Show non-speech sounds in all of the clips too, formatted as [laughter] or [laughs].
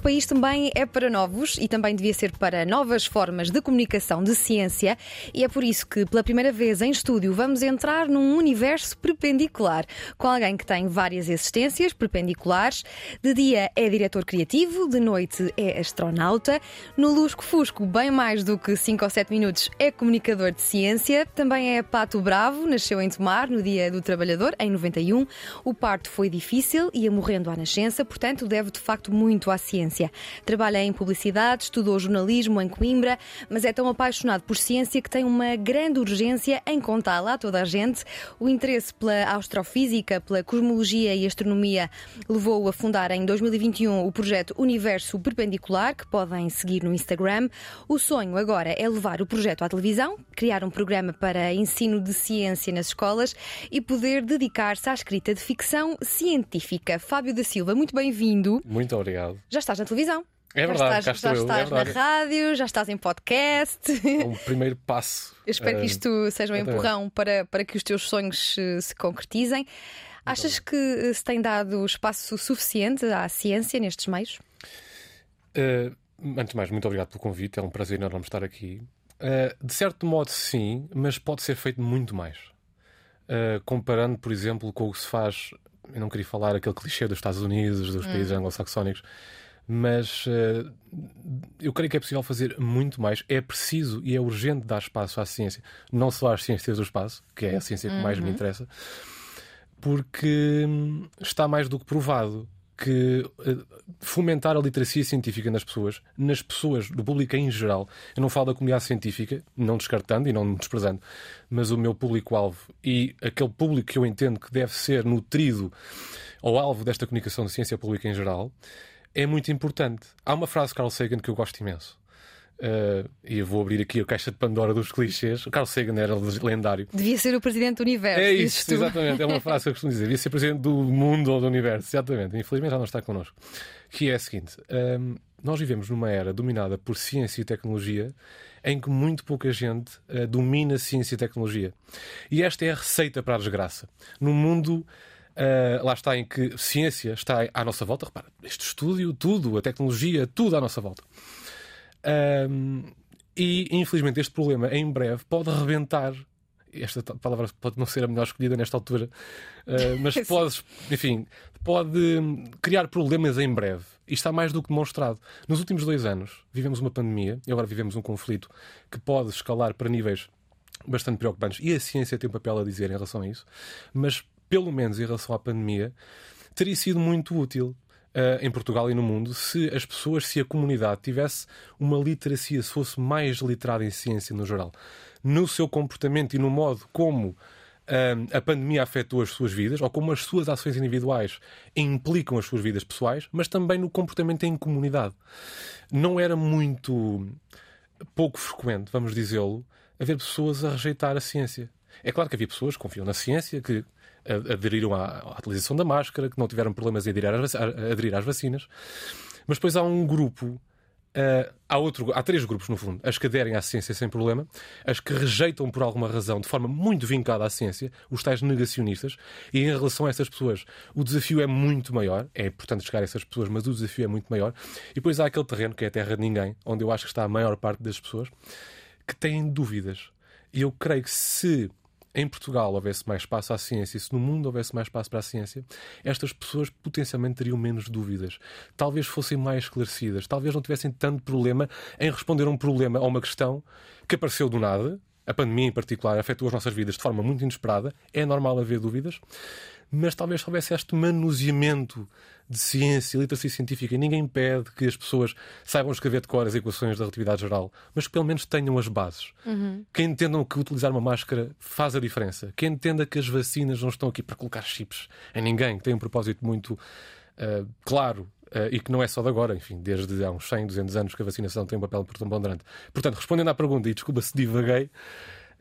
Este país também é para novos e também devia ser para novas formas de comunicação de ciência, e é por isso que, pela primeira vez em estúdio, vamos entrar num universo perpendicular, com alguém que tem várias existências perpendiculares. De dia é diretor criativo, de noite é astronauta, no Lusco Fusco, bem mais do que 5 ou 7 minutos, é comunicador de ciência, também é pato bravo, nasceu em Tomar no Dia do Trabalhador, em 91. O parto foi difícil, ia morrendo à nascença, portanto, deve de facto muito à ciência Trabalha em publicidade, estudou jornalismo em Coimbra, mas é tão apaixonado por ciência que tem uma grande urgência em contá-la a toda a gente. O interesse pela astrofísica, pela cosmologia e astronomia levou-o a fundar em 2021 o projeto Universo Perpendicular, que podem seguir no Instagram. O sonho agora é levar o projeto à televisão, criar um programa para ensino de ciência nas escolas e poder dedicar-se à escrita de ficção científica. Fábio da Silva, muito bem-vindo. Muito obrigado. Já estás na televisão. É verdade, já estás, já estás é na rádio, já estás em podcast. É um primeiro passo. [laughs] Eu espero que isto seja um empurrão para, para que os teus sonhos se, se concretizem. Achas que eh, se tem dado espaço suficiente à ciência nestes meios? Uh, antes de mais, muito obrigado pelo convite, é um prazer enorme estar aqui. Uh, de certo modo, sim, mas pode ser feito muito mais. Uh, comparando, por exemplo, com o que se faz. Eu não queria falar aquele clichê dos Estados Unidos, dos hum. países anglo-saxónicos mas uh, eu creio que é possível fazer muito mais. É preciso e é urgente dar espaço à ciência, não só às ciências do espaço, que é a ciência que mais me uhum. interessa, porque hum, está mais do que provado que uh, fomentar a literacia científica nas pessoas, nas pessoas do público em geral, eu não falo da comunidade científica, não descartando e não desprezando, mas o meu público-alvo e aquele público que eu entendo que deve ser nutrido ao alvo desta comunicação de ciência pública em geral, é muito importante. Há uma frase de Carl Sagan que eu gosto imenso. Uh, e eu vou abrir aqui a caixa de Pandora dos clichês. O Carl Sagan era lendário. Devia ser o presidente do universo. É isso, exatamente. É uma frase que eu costumo dizer. Devia ser presidente do mundo ou do universo. Exatamente. Infelizmente já não está connosco. Que é a seguinte: um, nós vivemos numa era dominada por ciência e tecnologia em que muito pouca gente uh, domina ciência e tecnologia. E esta é a receita para a desgraça. No mundo Uh, lá está em que ciência está à nossa volta. Repara, este estúdio, tudo, a tecnologia, tudo à nossa volta. Uh, e infelizmente este problema em breve pode rebentar. Esta palavra pode não ser a melhor escolhida nesta altura, uh, mas [laughs] pode, enfim, pode criar problemas em breve. E está mais do que demonstrado. Nos últimos dois anos vivemos uma pandemia e agora vivemos um conflito que pode escalar para níveis bastante preocupantes. E a ciência tem um papel a dizer em relação a isso. Mas pelo menos em relação à pandemia, teria sido muito útil Uh, em Portugal e no mundo se as pessoas, se a comunidade tivesse uma literacia, se fosse mais literada em ciência no geral, no seu comportamento e no modo como uh, a pandemia afetou as suas vidas, ou como as suas ações individuais implicam as suas vidas pessoais, mas também no comportamento em comunidade. Não era muito pouco frequente, vamos dizê-lo, haver pessoas a rejeitar a ciência. É claro que havia pessoas que confiam na ciência, que aderiram à, à utilização da máscara, que não tiveram problemas em aderir às, aderir às vacinas. Mas depois há um grupo Uh, há, outro, há três grupos, no fundo. As que aderem à ciência sem problema, as que rejeitam por alguma razão, de forma muito vincada à ciência, os tais negacionistas. E em relação a essas pessoas, o desafio é muito maior. É importante chegar a essas pessoas, mas o desafio é muito maior. E depois há aquele terreno, que é a terra de ninguém, onde eu acho que está a maior parte das pessoas, que têm dúvidas. E eu creio que se em Portugal houvesse mais espaço à ciência e se no mundo houvesse mais espaço para a ciência, estas pessoas potencialmente teriam menos dúvidas. Talvez fossem mais esclarecidas, talvez não tivessem tanto problema em responder a um problema, a uma questão que apareceu do nada. A pandemia, em particular, afetou as nossas vidas de forma muito inesperada. É normal haver dúvidas mas talvez houvesse este manuseamento de ciência literacia científica. E ninguém pede que as pessoas saibam escrever de cor as equações da relatividade geral, mas que pelo menos tenham as bases. Uhum. Que entendam que utilizar uma máscara faz a diferença. Que entenda que as vacinas não estão aqui para colocar chips em ninguém, que tem um propósito muito uh, claro uh, e que não é só de agora, enfim, desde há uns 100, 200 anos que a vacinação tem um papel preponderante. Portanto, respondendo à pergunta, e desculpa se divaguei,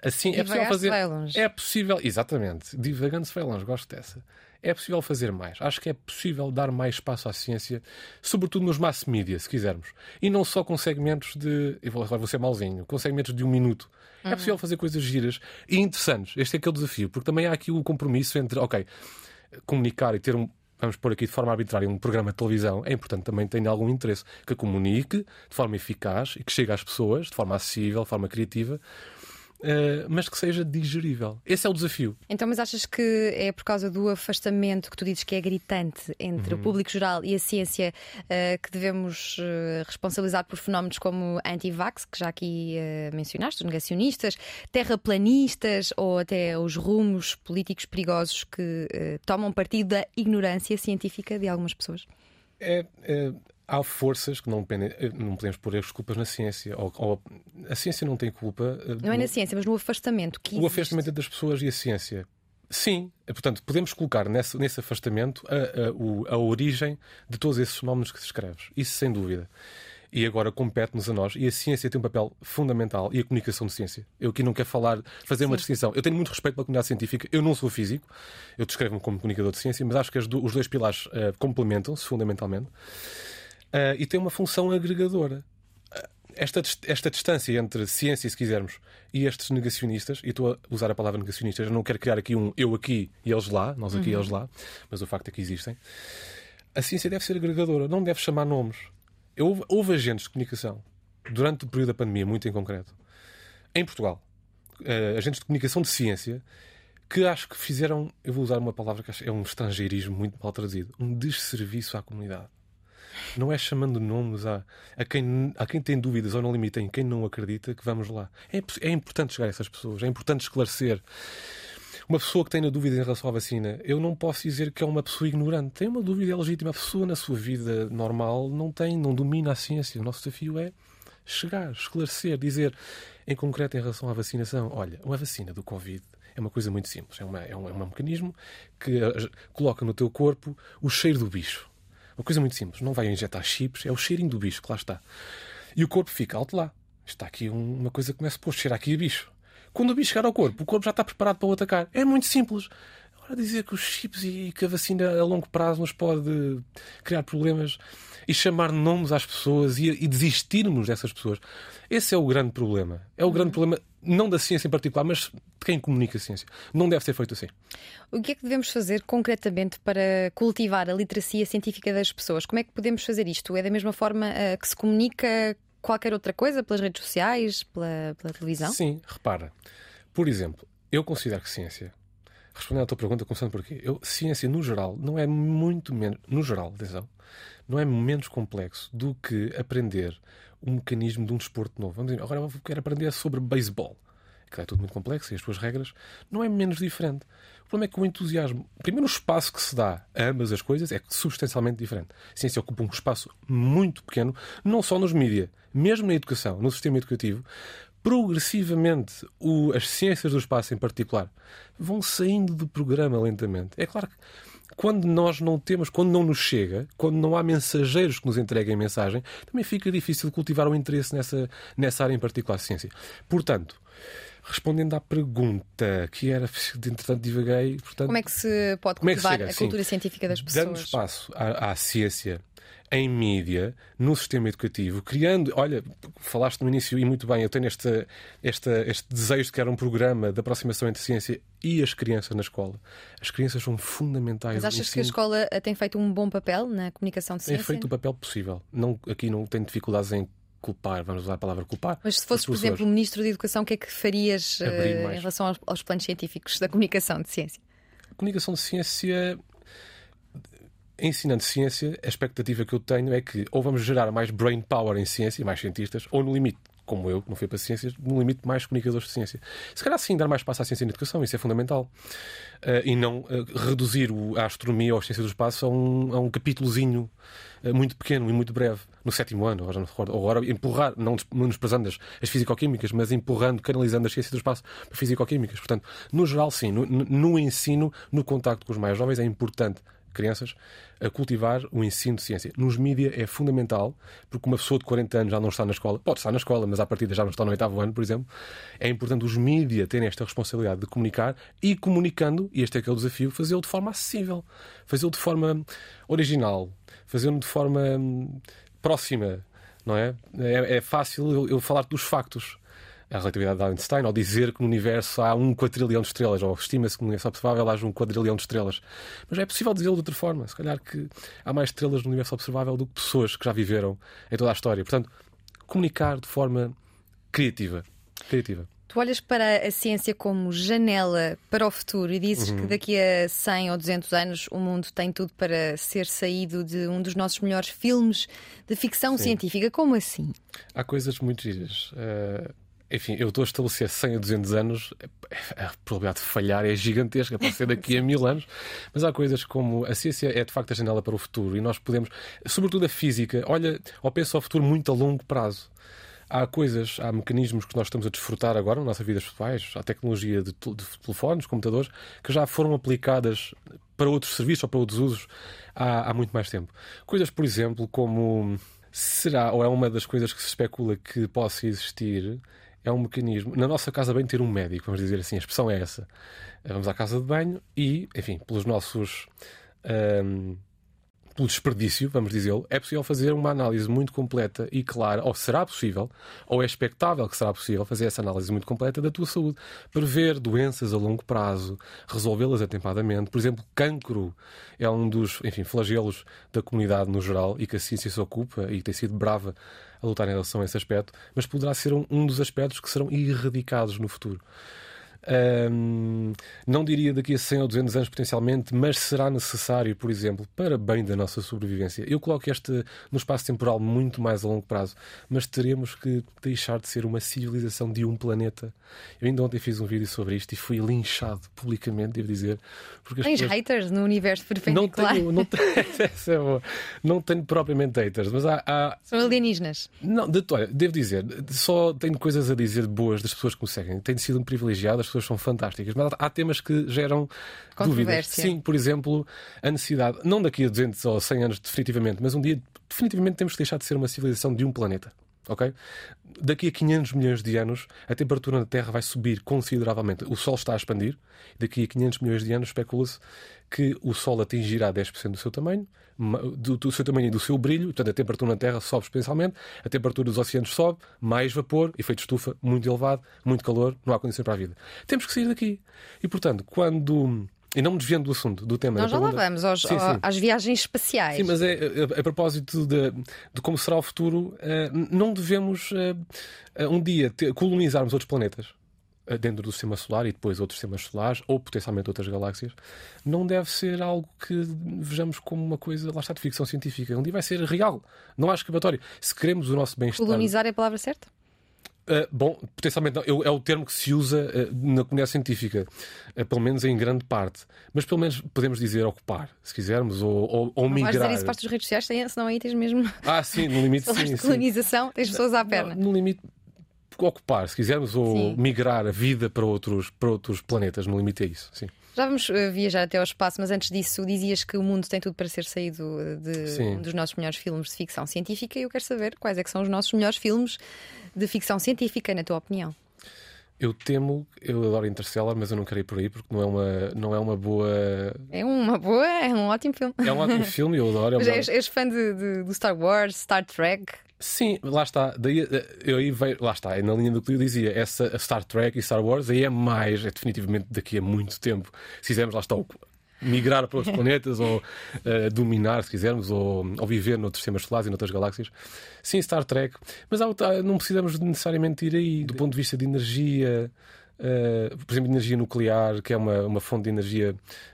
assim é possível fazer. É possível, exatamente, divagando se vai longe, gosto dessa. É possível fazer mais. Acho que é possível dar mais espaço à ciência, sobretudo nos mass media, se quisermos. E não só com segmentos de. Eu vou, vou ser malzinho, com segmentos de um minuto. É uhum. É possível fazer coisas giras e interessantes. Este é que é desafio, porque também há aqui o compromisso entre, ok, comunicar e ter um, vamos pôr aqui de forma arbitrária, um programa de televisão, é importante também tenha algum interesse, que comunique de forma eficaz e que chegue às pessoas de forma acessível, de forma criativa. Uh, mas que seja digerível. Esse é o desafio. Então, mas achas que é por causa do afastamento que tu dizes que é gritante entre uhum. o público geral e a ciência uh, que devemos uh, responsabilizar por fenómenos como anti-vax, que já aqui mencionaste, os negacionistas, terraplanistas ou até os rumos políticos perigosos que tomam partido da ignorância científica de algumas pessoas? É, é, há forças que não, eh, não podemos pôr as culpas na ciência. Ou, ou, a ciência não tem culpa. Eh, não é na ciência, mas no afastamento. Que o existe. afastamento das pessoas e a ciência. Sim, eh, portanto, podemos colocar nesse, nesse afastamento a, a, a, origem de todos esses fenómenos que descreves. Isso sem dúvida. E agora compete-nos a nós. E a ciência tem um papel fundamental. E a comunicação de ciência. Eu aqui não quero falar, fazer Sim. uma distinção. Eu tenho muito respeito pela comunidade científica. Eu não sou físico. Eu descrevo-me como comunicador de ciência. Mas acho que os dois pilares uh, complementam-se fundamentalmente uh, e tem uma função agregadora. Uh, esta, esta distância entre ciência, se quisermos, e estes negacionistas, e estou a usar a palavra negacionistas, eu não quero criar aqui um eu aqui e eles lá, nós aqui e eles lá, mas o facto é que existem. A ciência deve ser agregadora, não deve chamar nomes. Eu, houve agentes de comunicação, durante o período da pandemia, muito em concreto, em Portugal, uh, agentes de comunicação de ciência, que acho que fizeram, eu vou usar uma palavra que é um estrangeirismo muito mal traduzido, um desserviço à comunidade. Não é chamando nomes a, a, quem, a quem tem dúvidas ou no limite em quem não acredita que vamos lá. É, é importante chegar a essas pessoas, é importante esclarecer. Uma pessoa que tenha dúvidas em relação à vacina, eu não posso dizer que é uma pessoa ignorante. Tem uma dúvida é legítima. A pessoa na sua vida normal não tem, não domina a ciência. O nosso desafio é chegar, esclarecer, dizer, em concreto em relação à vacinação, olha, uma vacina do Covid é uma coisa muito simples. É, uma, é, um, é um mecanismo que uh, coloca no teu corpo o cheiro do bicho. Uma coisa muito simples. Não vai injetar chips, é o cheirinho do bicho que lá está. E o corpo fica alto lá. Está aqui uma coisa que começa a cheira aqui a bicho. Quando o bicho chegar ao corpo, o corpo já está preparado para o atacar. É muito simples. Agora dizer que os chips e que a vacina a longo prazo nos pode criar problemas e chamar nomes às pessoas e, e desistirmos dessas pessoas. Esse é o grande problema. É o grande problema não da ciência em particular, mas de quem comunica a ciência. Não deve ser feito assim. O que é que devemos fazer concretamente para cultivar a literacia científica das pessoas? Como é que podemos fazer isto? É da mesma forma uh, que se comunica qualquer outra coisa pelas redes sociais, pela, pela televisão? Sim, repara. Por exemplo, eu considero que ciência, respondendo à tua pergunta, começando por aqui, eu, ciência no geral não é muito menos, no geral, atenção, não é menos complexo do que aprender um mecanismo de um desporto novo. Vamos dizer, agora eu quero aprender sobre beisebol. Que é tudo muito complexo e as suas regras. Não é menos diferente. O problema é que o entusiasmo, primeiro, o espaço que se dá a ambas as coisas é substancialmente diferente. A ciência ocupa um espaço muito pequeno, não só nos mídias, mesmo na educação, no sistema educativo. Progressivamente, o, as ciências do espaço, em particular, vão saindo do programa lentamente. É claro que quando nós não temos, quando não nos chega, quando não há mensageiros que nos entreguem mensagem, também fica difícil cultivar o interesse nessa, nessa área em particular de ciência. Portanto, respondendo à pergunta que era, [laughs] entretanto divaguei. Portanto, como é que se pode é cultivar é a cultura Sim, científica das pessoas? Dando espaço à, à ciência em mídia, no sistema educativo, criando. Olha, falaste no início e muito bem, eu tenho este, este, este desejo de criar um programa de aproximação entre ciência e as crianças na escola. As crianças são fundamentais. Mas achas que a escola eh, tem feito um bom papel na comunicação de ciência? Tem feito o papel possível. Não, aqui não tenho dificuldades em culpar, vamos usar a palavra culpar. Mas se fosse, por exemplo, o Ministro da Educação, o que é que farias uh, em relação aos, aos planos científicos da comunicação de ciência? A comunicação de ciência ensinando ciência, a expectativa que eu tenho é que ou vamos gerar mais brain power em ciência, mais cientistas, ou no limite, como eu, que não fui para ciências, no limite mais comunicadores de ciência. Se calhar sim, dar mais espaço à ciência à educação, isso é fundamental. Uh, e não uh, reduzir o, a astronomia ou a ciência do espaço a um, a um capítulozinho uh, muito pequeno e muito breve, no sétimo ano, agora não me recordo. Ou agora empurrar, não desprezando as, as fisicoquímicas, mas empurrando, canalizando a ciência do espaço para fisicoquímicas. Portanto, no geral, sim, no, no ensino, no contacto com os mais jovens, é importante crianças a cultivar o ensino de ciência. Nos mídia é fundamental, porque uma pessoa de 40 anos já não está na escola, pode estar na escola, mas à partida já não está no oitavo ano, por exemplo. É importante os mídia terem esta responsabilidade de comunicar e comunicando, e este é que é o desafio, fazê-lo de forma acessível, fazê-lo de forma original, fazê-lo de forma hum, próxima, não é? É, é fácil eu, eu falar dos factos a relatividade de Einstein, ao dizer que no universo há um quadrilhão de estrelas, ou estima-se que no universo observável haja um quadrilhão de estrelas. Mas é possível dizê-lo de outra forma. Se calhar que há mais estrelas no universo observável do que pessoas que já viveram em toda a história. Portanto, comunicar de forma criativa. Criativa. Tu olhas para a ciência como janela para o futuro e dizes uhum. que daqui a 100 ou 200 anos o mundo tem tudo para ser saído de um dos nossos melhores filmes de ficção Sim. científica. Como assim? Há coisas muito giras. Uh enfim, eu estou a estabelecer 100 a 200 anos, a probabilidade de falhar é gigantesca, pode ser daqui a mil anos, mas há coisas como a ciência é de facto a janela para o futuro e nós podemos, sobretudo a física, olha, ou pensa ao futuro muito a longo prazo. Há coisas, há mecanismos que nós estamos a desfrutar agora nas nossas vidas pessoais, há tecnologia de, de telefones, computadores, que já foram aplicadas para outros serviços ou para outros usos há, há muito mais tempo. Coisas, por exemplo, como será, ou é uma das coisas que se especula que possa existir, é um mecanismo. Na nossa casa bem ter um médico, vamos dizer assim, a expressão é essa. Vamos à casa de banho e, enfim, pelos nossos. Um, pelo desperdício, vamos dizê-lo, é possível fazer uma análise muito completa e clara, ou será possível, ou é expectável que será possível fazer essa análise muito completa da tua saúde, prever doenças a longo prazo, resolvê-las atempadamente. Por exemplo, cancro é um dos, enfim, flagelos da comunidade no geral e que a ciência se ocupa e tem sido brava a lutar em relação a esse aspecto, mas poderá ser um, um dos aspectos que serão erradicados no futuro. Um, não diria daqui a 100 ou 200 anos potencialmente, mas será necessário, por exemplo, para bem da nossa sobrevivência. Eu coloco este no espaço temporal muito mais a longo prazo, mas teremos que deixar de ser uma civilização de um planeta. Eu ainda ontem fiz um vídeo sobre isto e fui linchado publicamente, devo dizer. Porque Tens pessoas... haters no universo perpendicular? Não tenho, [laughs] não, tenho, é não tenho propriamente haters, mas há. há... São alienígenas? Não, de, olha, devo dizer, só tenho coisas a dizer boas das pessoas que me seguem. Tenho sido um privilegiado, as pessoas são fantásticas, mas há temas que geram dúvidas. Sim, por exemplo, a necessidade, não daqui a 200 ou 100 anos definitivamente, mas um dia definitivamente temos que deixar de ser uma civilização de um planeta. Ok? Daqui a 500 milhões de anos, a temperatura na Terra vai subir consideravelmente. O Sol está a expandir. Daqui a 500 milhões de anos, especula-se que o Sol atingirá 10% do seu tamanho, do, do, seu tamanho e do seu brilho, portanto a temperatura na Terra sobe exponencialmente, a temperatura dos oceanos sobe, mais vapor, efeito estufa muito elevado, muito calor, não há condições para a vida. Temos que sair daqui. E portanto, quando e não me desviando do assunto, do tema. Nós já lá vamos aos, sim, sim. às viagens espaciais. Sim, mas é, a, a propósito de, de, como será o futuro, uh, não devemos uh, uh, um dia ter, colonizarmos outros planetas dentro do sistema solar e depois outros sistemas solares ou potencialmente outras galáxias, não deve ser algo que vejamos como uma coisa, lá está, de ficção científica. Um dia vai ser real, não há escapatório. Se queremos o nosso bem-estar. Colonizar é a palavra certa? Uh, bom, potencialmente não. é o termo que se usa uh, na comunidade científica, uh, pelo menos em grande parte. Mas pelo menos podemos dizer ocupar, se quisermos, ou, ou, ou não migrar. Não vais dizer isso para as redes sociais, senão aí tens mesmo. Ah, sim, no limite [laughs] sim. colonização, sim. tens pessoas à perna. No, no limite, ocupar, se quisermos, ou sim. migrar a vida para outros, para outros planetas, no limite é isso, sim. Já vamos uh, viajar até ao espaço, mas antes disso, dizias que o mundo tem tudo para ser saído de um dos nossos melhores filmes de ficção científica e eu quero saber quais é que são os nossos melhores filmes de ficção científica, na tua opinião? Eu temo, eu adoro Interstellar, mas eu não quero ir por aí porque não é uma, não é uma boa. É uma boa, é um ótimo filme. É um ótimo [laughs] filme, eu adoro. É mas és, és fã de, de, do Star Wars, Star Trek? Sim, lá está. Daí, eh, eu aí veio, lá está, é na linha do que eu dizia, essa Star Trek e Star Wars aí é mais, é definitivamente daqui a muito tempo. Se fizermos, lá está, migrar para outros [laughs] planetas ou uh, dominar, se quisermos, ou, ou viver noutros sistemas solares e noutras galáxias. Sim, Star Trek, mas há, não precisamos necessariamente ir aí do ponto de vista de energia. Uh, por exemplo, energia nuclear, que é uma, uma fonte de energia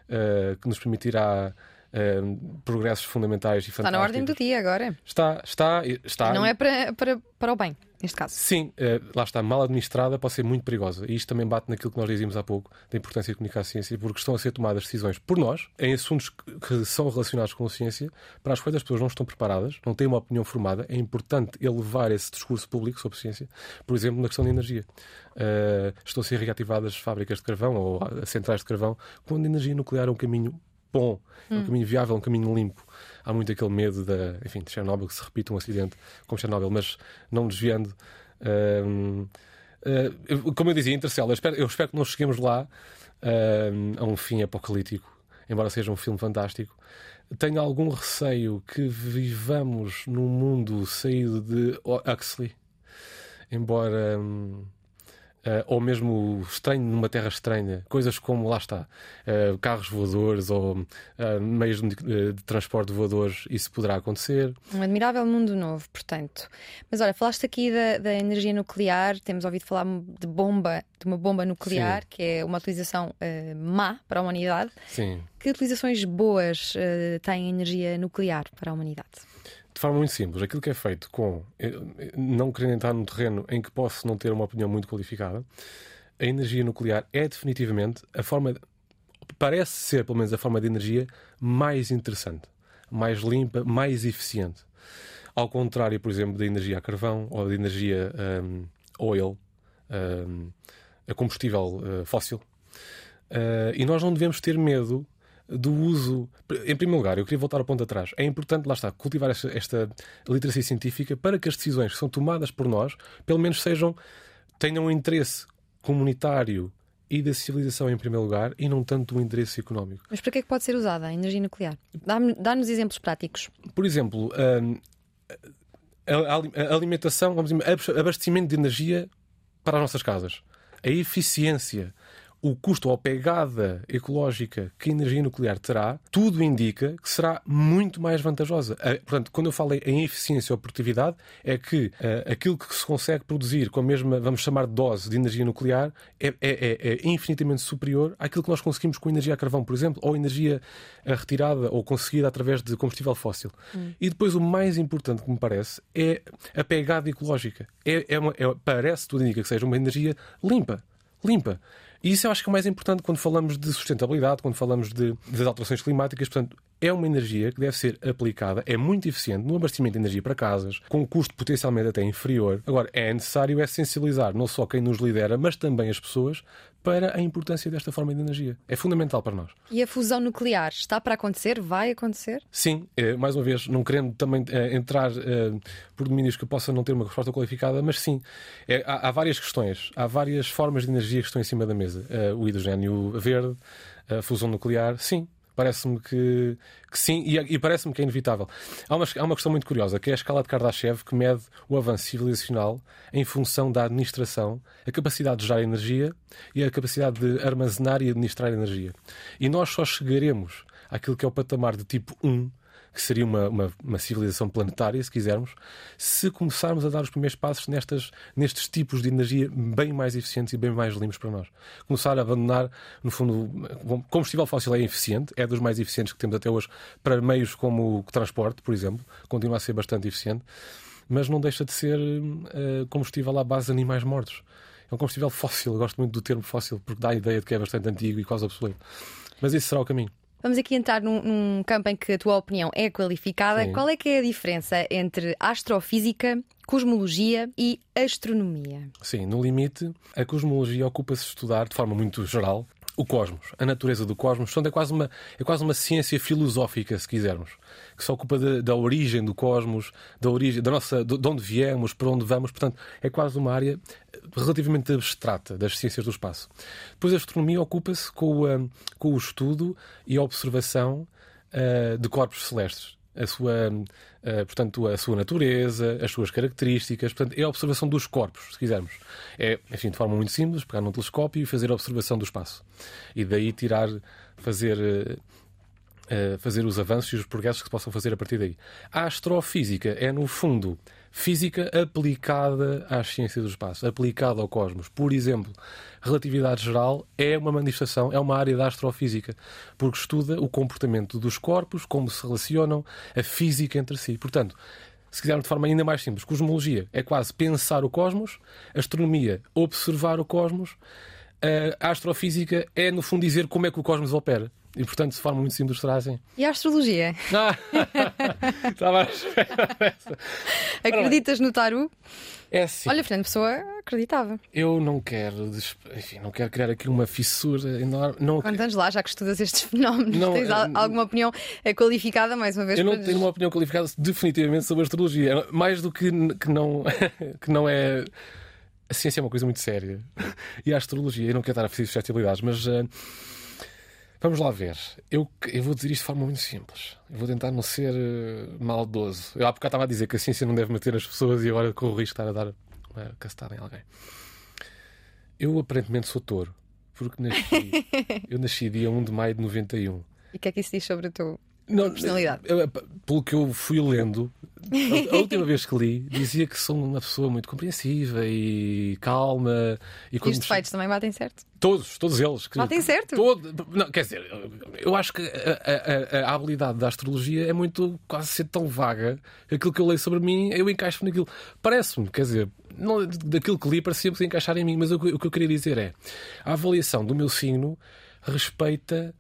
uh, que nos permitirá uh, progressos fundamentais e fantásticos. Está na ordem do dia agora. Está, está, está. Não é para, para, para o bem, neste caso. Sim, uh, lá está, mal administrada pode ser muito perigosa. E isto também bate naquilo que nós dizíamos há pouco, da importância de comunicar a ciência, porque estão a ser tomadas decisões por nós, em assuntos que são relacionados com a ciência, para as quais as pessoas não estão preparadas, não têm uma opinião formada. É importante elevar esse discurso público sobre ciência, por exemplo, na questão da energia. Uh, estão a ser reativadas fábricas de carvão ou centrais de carvão, quando a energia nuclear é um caminho bom, é um caminho viável, um caminho limpo. Há muito aquele medo da, enfim, de Chernobyl que se repita um acidente como Chernobyl, mas não desviando. hum, Uh, como eu dizia, Interstellar, eu espero, eu espero que não cheguemos lá a um fim apocalíptico, embora seja um filme fantástico. Tenho algum receio que vivamos num mundo saído de Huxley, embora. Uh, ou mesmo estranho numa terra estranha, coisas como, lá está, uh, carros voadores ou uh, meios de, de, transporte voadores, isso poderá acontecer. Um admirável mundo novo, portanto. Mas olha, falaste aqui da, da energia nuclear, temos ouvido falar de bomba, de uma bomba nuclear, Sim. que é uma utilização má para a humanidade. Sim. Que utilizações boas tem a energia nuclear para a humanidade? De forma muito simples, aquilo que é feito com, não querendo entrar num terreno em que posso não ter uma opinião muito qualificada, a energia nuclear é definitivamente a forma, parece ser pelo menos a forma de energia mais interessante, mais limpa, mais eficiente. Ao contrário, por exemplo, da energia a carvão ou da energia um, oil, um, a combustível uh, fóssil. Uh, e nós não devemos ter medo do uso. Em primeiro lugar, eu queria voltar ao ponto atrás. É importante, lá está, cultivar esta, esta literacia científica para que as decisões que são tomadas por nós, pelo menos sejam, tenham um interesse comunitário e da civilização em primeiro lugar e não tanto o interesse económico. Mas para que é que pode ser usada a energia nuclear? Dá-nos exemplos práticos. Por exemplo, hum, a, a alimentação, vamos dizer, abastecimento de energia para as nossas casas, a eficiência, o custo ou a pegada ecológica que a energia nuclear terá, tudo indica que será muito mais vantajosa. Portanto, quando eu falei em eficiência ou produtividade, é que uh, aquilo que se consegue produzir com a mesma, vamos chamar de dose de energia nuclear, é, é, é, é infinitamente superior àquilo que nós conseguimos com energia a carvão, por exemplo, ou energia uh, retirada ou conseguida através de combustível fóssil. Hum. E depois o mais importante que me parece é a pegada ecológica. É, é, uma, é parece, tudo indica que seja uma energia limpa. Limpa. E isso eu acho que é o mais importante quando falamos de sustentabilidade, quando falamos de, das alterações climáticas. Portanto, é uma energia que deve ser aplicada, é muito eficiente no abastecimento de energia para casas, com um custo potencialmente até inferior. Agora, é necessário é sensibilizar não só quem nos lidera, mas também as pessoas para a importância desta forma de energia. É fundamental para nós. E a fusão nuclear está para acontecer? Vai acontecer? Sim, é, mais uma vez, não querendo também é, entrar é, por domínios que possa não ter uma resposta qualificada, mas sim, há, várias questões, há várias formas de energia que estão em cima da mesa. O hidrogênio verde, a fusão nuclear, sim, Parece-me que, que, sim, e, e parece-me que é inevitável. Há uma, há uma questão muito curiosa, que é a escala de Kardashev, que mede o avanço civilizacional em função da administração, a capacidade de gerar energia e a capacidade de armazenar e administrar energia. E nós só chegaremos àquilo que é o patamar de tipo 1 que seria uma, uma, uma, civilização planetária, se quisermos, se começarmos a dar os primeiros passos nestas, nestes tipos de energia bem mais eficientes e bem mais limpos para nós. Começar a abandonar, no fundo, combustível fóssil é eficiente, é dos mais eficientes que temos até hoje para meios como o transporte, por exemplo, continua a ser bastante eficiente, mas não deixa de ser uh, combustível à base de animais mortos. É um combustível fóssil, eu gosto muito do termo fóssil porque dá a ideia de que é bastante antigo e quase obsoleto. Mas esse será o caminho. Vamos aqui entrar num, num, campo em que a tua opinião é qualificada. Sim. Qual é que é a diferença entre astrofísica, cosmologia e astronomia? Sim, no limite, a cosmologia ocupa-se de estudar de forma muito geral o cosmos, a natureza do cosmos, portanto, é quase uma, é quase uma ciência filosófica, se quisermos, que se ocupa de, da origem do cosmos, da origem, da nossa, de, de onde viemos, para onde vamos, portanto, é quase uma área relativamente abstrata das ciências do espaço. Depois a astronomia ocupa-se com, o, com o estudo e a observação uh, de corpos celestes a sua, uh, portanto, a sua natureza, as suas características. Portanto, é a observação dos corpos, se quisermos. É, enfim, de forma muito simples, pegar num telescópio e fazer a observação do espaço. E daí tirar, fazer. Uh, fazer os avanços e os progressos que se possam fazer a partir daí. A astrofísica é, no fundo, física aplicada às ciências do espaço, aplicada ao cosmos. Por exemplo, relatividade geral é uma manifestação, é uma área da astrofísica, porque estuda o comportamento dos corpos, como se relacionam, a física entre si. Portanto, se quisermos de forma ainda mais simples, cosmologia é quase pensar o cosmos, astronomia, observar o cosmos, a astrofísica é, no fundo, dizer como é que o cosmos opera. E portanto, de forma muito simples, trazem. E a astrologia? Ah! [laughs] Estava à espera dessa. Acreditas no Taru? É assim. Olha, Fernando Pessoa acreditava. Eu não quero, enfim, não quero criar aqui uma fissura enorme. Não, Conta-nos lá, já que estudas estes fenómenos, Não, tens al- alguma opinião eh, qualificada, mais uma vez? eu não tenho uma opinião qualificada definitivamente sobre a astrologia. Mais do que, que, não, [laughs] que não é. A ciência é uma coisa muito séria. E a astrologia, eu não quero estar a fazer suscetibilidades, mas. eh, Vamos lá ver. Eu, eu vou dizer isto de forma muito simples. Eu vou tentar não ser eh, maldoso. Eu há bocado estava a dizer que a ciência não deve meter as pessoas e agora corro o risco de estar a dar uma castada em alguém. Eu aparentemente sou touro. Porque nasci. [laughs] eu nasci dia 1 de maio de 91. E o que é que isso diz sobre o teu. Não, Personalidade. Pelo que eu fui lendo, a, última [laughs] vez que li, dizia que sou uma pessoa muito compreensiva e calma. E E os defeitos também batem certo? Todos, todos eles. que- Batem certo? Todo, não, quer dizer, eu acho que a, a- a- habilidade da astrologia é muito quase ser tão vaga que aquilo que eu leio sobre mim, eu encaixo naquilo. Parece-me, quer dizer, não, daquilo que li parecia-me se encaixar em mim, mas o, que- o que eu queria dizer é a avaliação do meu signo respeita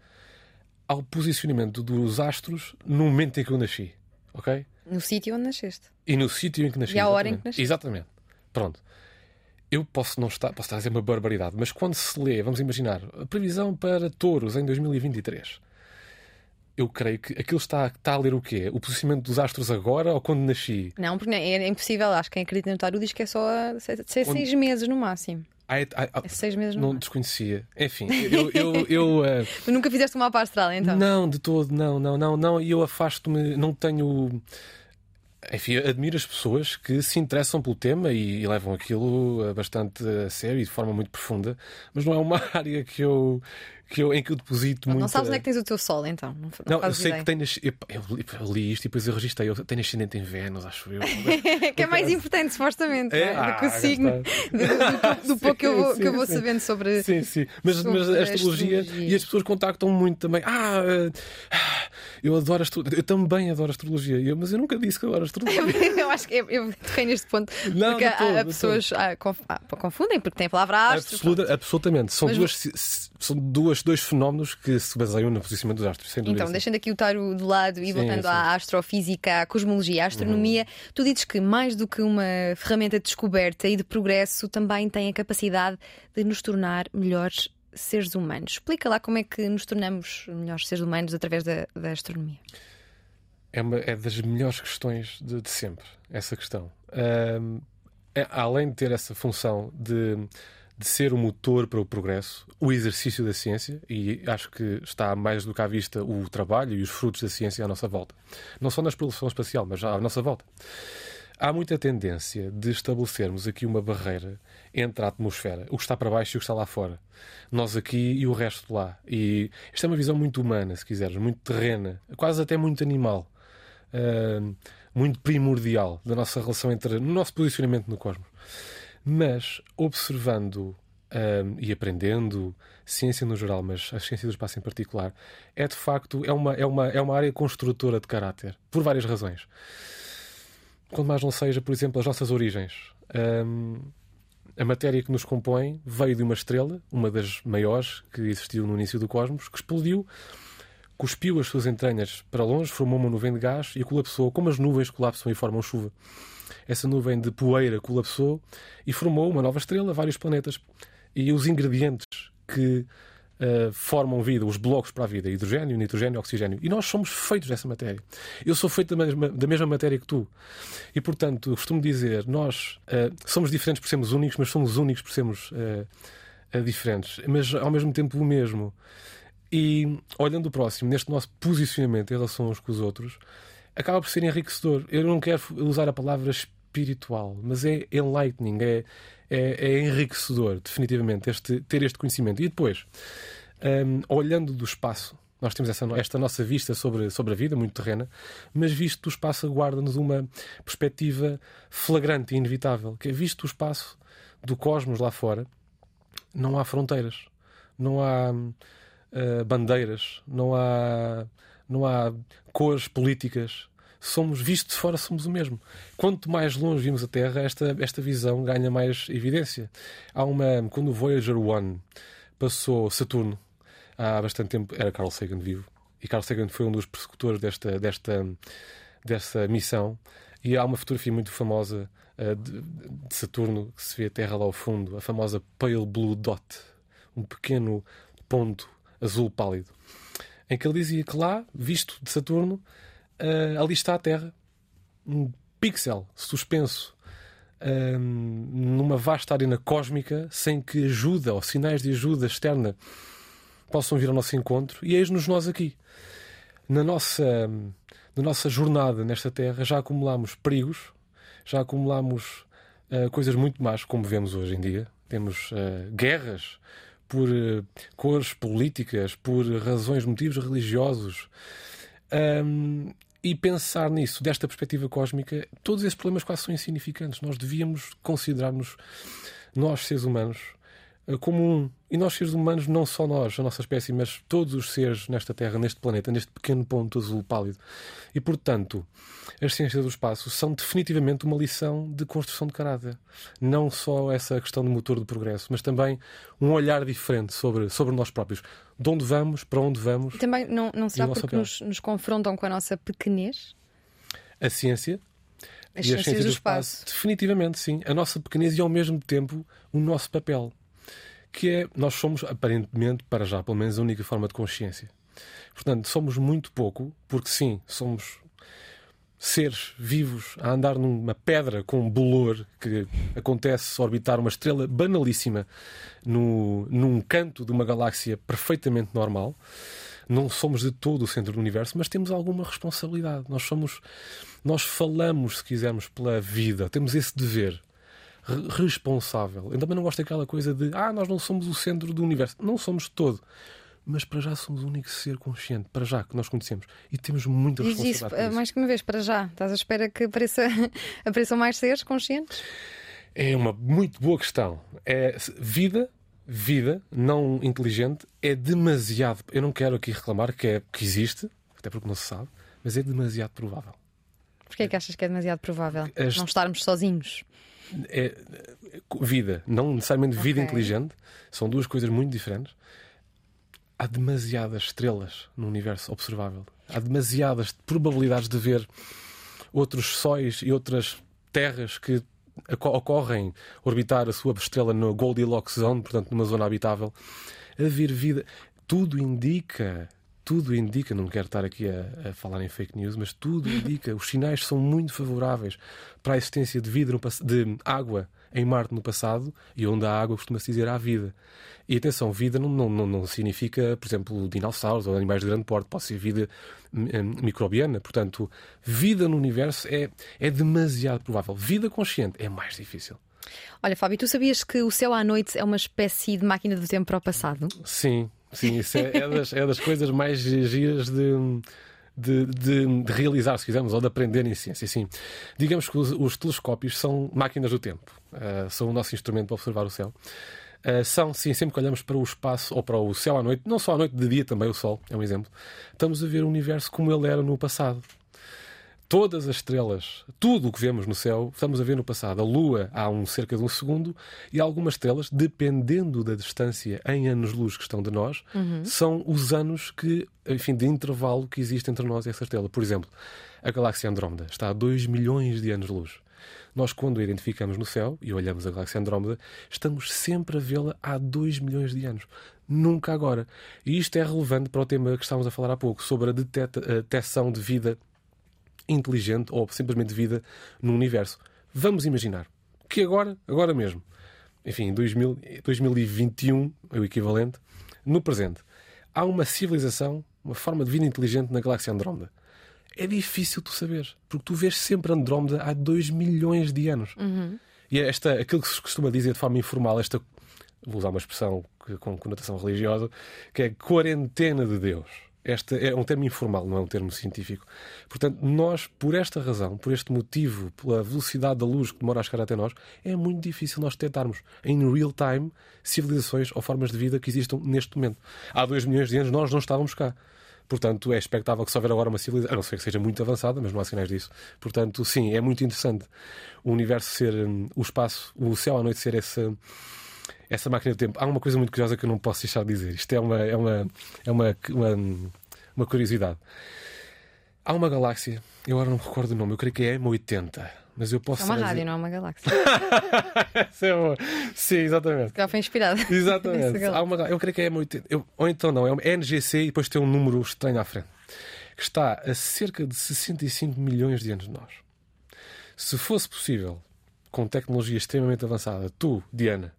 ao posicionamento dos astros no momento em que eu nasci. Ok? No sítio onde nasceste. E no sítio em que nasci. E à hora em que nasci. Exatamente. Pronto. Eu posso não estar, posso estar a dizer uma barbaridade, mas quando se lê, vamos imaginar, a previsão para touros em 2023, eu creio que aquilo está, está a ler o quê? O posicionamento dos astros agora ou quando nasci? Não, porque é é impossível. Acho que quem acredita no Taru diz que é só a- Onde- seis meses no máximo. É- ah, É seis meses não máximo. desconhecia. Enfim, [laughs] eu. eu, eu, Tu nunca fizeste uma mapa astral, então? Não, de todo, não, não, não, não. E eu afasto-me, não tenho. Enfim, admiro as pessoas que se interessam pelo tema e, e levam aquilo eh, bastante a sério e de forma muito profunda, mas não é uma [laughs] área que eu, que eu, em que eu deposito Não muito. sabes onde é que tens o teu sol, então? Não, não Não, eu sei ideia. que tem. nas- Eu, eu li- isto e depois eu registrei. Eu tenho ascendente em Vênus, acho eu. [laughs] que é mais importante, supostamente, É? não é? do que Ah, o signo. [laughs] Do, do- do- [laughs] pouco que eu vou, Sim, que eu vou sim. sabendo sobre. Sim, sim. Mas, mas a astrologia, astrologia. e as pessoas contactam muito também. Ah, ah, eu adoro astrologia. Eu também adoro astrologia. Eu- mas eu nunca disse que adoro astrologia. eu acho que eu, eu toquei neste ponto. Não, porque há, todo, há pessoas ah, ah, confundem, porque tem a palavra astro. Absoluta, absolutamente. São, Mas- duas, são duas, dois fenómenoos que se baseiam no posicionamento dos astros, sem dúvida. Então, deixando aqui o taro de lado e Sim, voltando sim. Uhum. à astrofísica, à cosmologia, à astronomia, tu dizes que mais do que uma ferramenta de descoberta e de progresso, também tem a capacidade de nos tornar melhores seres humanos. Explica lá como é que nos tornamos melhores seres humanos através da, da astronomia. É, uma, é das melhores questões de, de sempre, essa questão. Ahm, é- além de ter essa função de, de ser o motor para o progresso, o exercício da ciência, e acho que está mais do que à vista o trabalho e os frutos da ciência à nossa volta. Não só na exploração espacial, mas à nossa volta. Há muita tendência de estabelecermos aqui uma barreira entre a atmosfera, o que está para baixo e o que está lá fora. Nós aqui e o resto lá. E esta é uma visão muito humana, se quiseres, muito terrena, quase até muito animal, ah, muito primordial da nossa relação entre. no nosso posicionamento no cosmos. Mas observando ah, e aprendendo ciência no geral, mas a ciência do espaço em particular, é de facto é uma, é uma, é uma área construtora de caráter, por várias razões. Quanto mais não seja, por exemplo, as nossas origens. Hum, a matéria que nos compõe veio de uma estrela, uma das maiores que existiu no início do cosmos, que explodiu, cuspiu as suas entranhas para longe, formou uma nuvem de gás e colapsou, como as nuvens colapsam e formam chuva. Essa nuvem de poeira colapsou e formou uma nova estrela, vários planetas. E os ingredientes que uh, formam vida, os blocos para a vida, hidrogênio, nitrogênio, oxigênio. E nós somos feitos dessa matéria. Eu sou feito da mesma, da mesma matéria que tu. E, portanto, costumo dizer, nós uh, somos diferentes por sermos únicos, mas somos únicos por sermos uh, diferentes. Mas, ao mesmo tempo, o mesmo. E, olhando o próximo, neste nosso posicionamento em relação uns com os outros, acaba por ser enriquecedor. Eu não quero usar a palavra espiritual, mas é enlightening, é, é, é enriquecedor, definitivamente, este, ter este conhecimento. E depois, um, olhando do espaço, nós temos essa, esta nossa vista sobre, sobre a vida, muito terrena, mas visto do espaço aguarda-nos uma perspectiva flagrante e inevitável, que é visto do espaço do cosmos lá fora, não há fronteiras, não há uh, bandeiras, não há, não há cores políticas, somos vistos de fora somos o mesmo. Quanto mais longe vimos a Terra, esta, esta visão ganha mais evidência. Há uma quando o Voyager 1 passou Saturno, há bastante tempo era Carl Sagan vivo. E Carl Sagan foi um dos persecutores desta, desta, desta missão. E há uma fotografia muito famosa uh, de, de, Saturno que se vê a Terra lá ao fundo, a famosa Pale Blue Dot, um pequeno ponto azul pálido, em que ele dizia que lá, visto de Saturno, uh, ali está a Terra, um pixel suspenso uh, numa vasta arena cósmica, sem que ajuda ou sinais de ajuda externa possam vir ao nosso encontro, e eis-nos nós aqui. Na nossa, na nossa jornada nesta Terra já acumulamos perigos, já acumulamos uh, coisas muito más, como vemos hoje em dia. Temos guerras por cores políticas, por razões, motivos religiosos. Um, e pensar nisso, desta perspectiva cósmica, todos esses problemas quase são insignificantes. Nós devíamos considerar-nos, nós seres humanos, eh, como um. E nós, seres humanos, não só nós, a nossa espécie, mas todos os seres nesta Terra, neste planeta, neste pequeno ponto azul pálido. E, portanto, as ciências do espaço são definitivamente uma lição de construção de caráter. Não só essa questão do motor do progresso, mas também um olhar diferente sobre, sobre nós próprios. De onde vamos, para onde vamos. Também não, não será porque nos, nos, confrontam com a nossa pequenez? A ciência. As e ciências, as ciências do, do espaço. espaço. Definitivamente, sim. A nossa pequenez e, ao mesmo tempo, o nosso papel que é nós somos, aparentemente, para já, pelo menos, a única forma de consciência. Portanto, somos muito pouco, porque sim, somos seres vivos a andar numa pedra com um bolor que acontece orbitar uma estrela banalíssima no, num canto de uma galáxia perfeitamente normal. Não somos de todo o centro do universo, mas temos alguma responsabilidade. Nós somos, nós falamos, se quisermos, pela vida. Temos esse dever responsável. Eu também não gosto daquela coisa de ah, nós não somos o centro do universo. Não somos todo. Mas para já somos o único ser consciente, para já, que nós conhecemos. E temos muita Diz responsabilidade. Isso, mais que uma vez, para já. Estás à espera que apareça, [laughs] apareçam mais seres conscientes? É uma muito boa questão. É vida, vida não inteligente, é demasiado. Eu não quero aqui reclamar que, é, que existe, até porque não se sabe, mas é demasiado provável. Porquê é que achas que é demasiado provável? As... Não estarmos sozinhos? É vida, não necessariamente vida okay. inteligente, são duas coisas muito diferentes. Há demasiadas estrelas no universo observável. Há demasiadas probabilidades de ver outros sóis e outras terras que ocorrem orbitar a sua estrela no Goldilocks Zone, portanto, numa zona habitável. Haver vida. Tudo indica tudo indica, não quero estar aqui a, a, falar em fake news, mas tudo indica, os sinais são muito favoráveis para a existência de, vida no, de água em Marte no passado e onde há água costuma-se dizer há vida. E atenção, vida não, não, não, significa, por exemplo, dinossauros ou animais de grande porte, pode ser vida hum, microbiana. Portanto, vida no universo é, é demasiado provável. Vida consciente é mais difícil. Olha, Fábio, tu sabias que o céu à noite é uma espécie de máquina do tempo para o passado? Sim, Sim, isso é, é, das, é das coisas mais giras de, de, de, de, realizar, se quisermos, ou de aprender em ciência. Sim. Digamos que os, os telescópios são máquinas do tempo, uh, são o nosso instrumento para observar o céu. Uh, são, sim, sempre que olhamos para o espaço ou para o céu à noite, não só à noite, de dia também, o Sol é um exemplo, estamos a ver o universo como ele era no passado todas as estrelas, tudo o que vemos no céu, estamos a ver no passado. A Lua há um cerca de um segundo e algumas estrelas, dependendo da distância em anos-luz que estão de nós, uhum. são os anos que, enfim, de intervalo que existe entre nós e essa estrela. Por exemplo, a galáxia Andrómeda está a 2 milhões de anos-luz. Nós, quando a identificamos no céu e olhamos a galáxia Andrómeda, estamos sempre a vê-la há 2 milhões de anos. Nunca agora. E isto é relevante para o tema que estávamos a falar há pouco, sobre a detecção de vida inteligente ou simplesmente vida no universo. Vamos imaginar que agora, agora mesmo, enfim, 2000, 2021 é o equivalente, no presente, há uma civilização, uma forma de vida inteligente na galáxia Andrómeda. É difícil tu saber, porque tu vês sempre Andrómeda há 2 milhões de anos. Uhum. E é esta, aquilo que se costuma dizer de forma informal, esta, vou usar uma expressão com conotação religiosa, que é quarentena de Deus. Esta é um termo informal, não é um termo científico. Portanto, nós, por esta razão, por este motivo, pela velocidade da luz que demora a chegar até nós, é muito difícil nós detectarmos em real time civilizações ou formas de vida que existam neste momento. Há dois milhões de anos nós não estávamos cá. Portanto, é expectável que se houver agora uma civilização, a não ser que seja muito avançada, mas não há sinais disso. Portanto, sim, é muito interessante o universo ser, hum, o espaço, o céu à noite ser esse essa máquina do tempo. Há uma coisa muito curiosa que eu não posso deixar de dizer. Isto é uma, é uma, é uma, uma, uma curiosidade. Há uma galáxia, eu agora não me recordo o nome, eu creio que é M80. Mas eu posso É uma dizer- rádio, não é uma galáxia. [laughs] Essa é boa. Sim, exatamente. Já foi inspirada. [laughs] Exatamente. Há uma, eu creio que é M80. Eu- ou então não, é uma NGC e depois tem um número estranho à frente. Que está a cerca de 65 milhões de anos de nós. Se fosse possível, com tecnologia extremamente avançada, tu, Diana,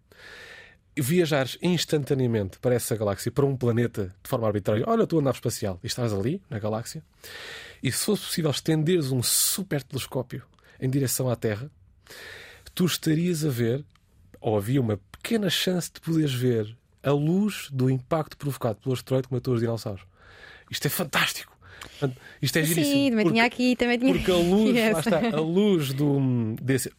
viajares instantaneamente para essa galáxia, para um planeta de forma arbitrária, olha, tu nave espacial e estás ali, na galáxia, e se fosse possível estenderes um super telescópio em direção à Terra, tu estarias a ver, ou havia uma pequena chance de poderes ver a luz do impacto provocado pelo asteroide que matou os dinossauros. Isto é fantástico! Isto é giríssimo. Sim, também porque- tinha aqui, também tinha porque a [laughs] luz, aqui lá está, a luz do, desse.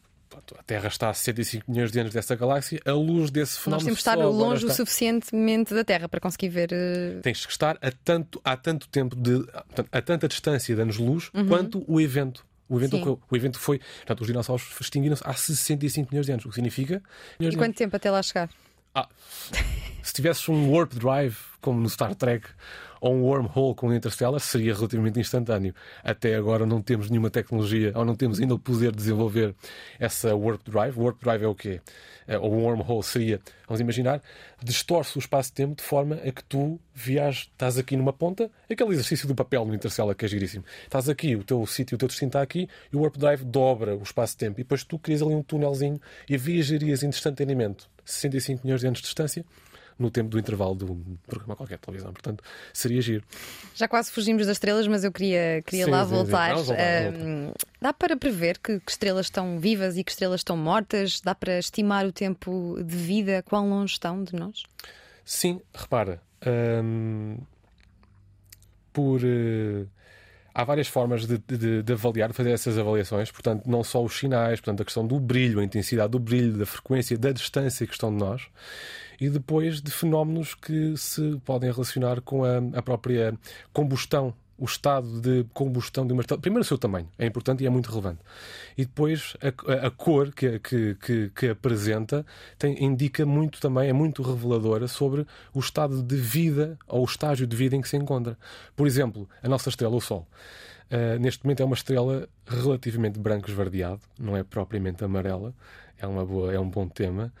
A Terra está a 65 milhões de anos dessa galáxia, a luz desse Nós fenómeno. temos de estar longe o está- suficientemente da Terra para conseguir ver. eh, Tens que estar a tanto, a tanto tempo de. a tanta distância de anos-luz Uhum. quanto o evento. O evento, ocorreu. o evento foi. Portanto, os dinossauros extinguiram-se há 65 milhões de anos, o que significa. E quanto tempo até lá chegar? Ah, se tivesses um warp drive, como no Star Trek, ou um wormhole como no Interstellar, seria relativamente instantâneo. Até agora não temos nenhuma tecnologia, ou não temos ainda o poder de desenvolver essa warp drive. Warp drive é o quê? Eh, Ou um wormhole seria, vamos imaginar, distorce o espaço-tempo de forma a que tu viajes, estás aqui numa ponta, aquele exercício do papel no Interstellar que é giríssimo. Estás aqui, o teu sítio, o teu destino está aqui, e o warp drive dobra o espaço-tempo. E depois tu crias ali um túnelzinho e viajarias instantaneamente 65 milhões de anos de distância no tempo do intervalo de um programa qualquer de televisão. Portanto, seria giro. Já quase fugimos das estrelas, mas eu queria, queria Sim, lá sim, sim. voltar. Vamos voltar, dá para prever que, que estrelas estão vivas e que estrelas estão mortas? Dá para estimar o tempo de vida? Quão longe estão de nós? Sim, repara, hum, por. eh, há várias formas de, de- de avaliar, de fazer essas avaliações, portanto, não só os sinais, portanto, a questão do brilho, a intensidade do brilho, da frequência, da distância que estão de nós, e depois de fenómenos que se podem relacionar com a, a própria combustão. O estado de combustão de uma estrela. Primeiro, o seu tamanho é importante e é muito relevante. E depois, a, a- cor que, que, que, que apresenta tem, indica muito também, é muito reveladora sobre o estado de vida ou o estágio de vida em que se encontra. Por exemplo, a nossa estrela, o Sol. Uh, neste momento é uma estrela relativamente branco esverdeado, não é propriamente amarela, é, uma boa, é um bom tema,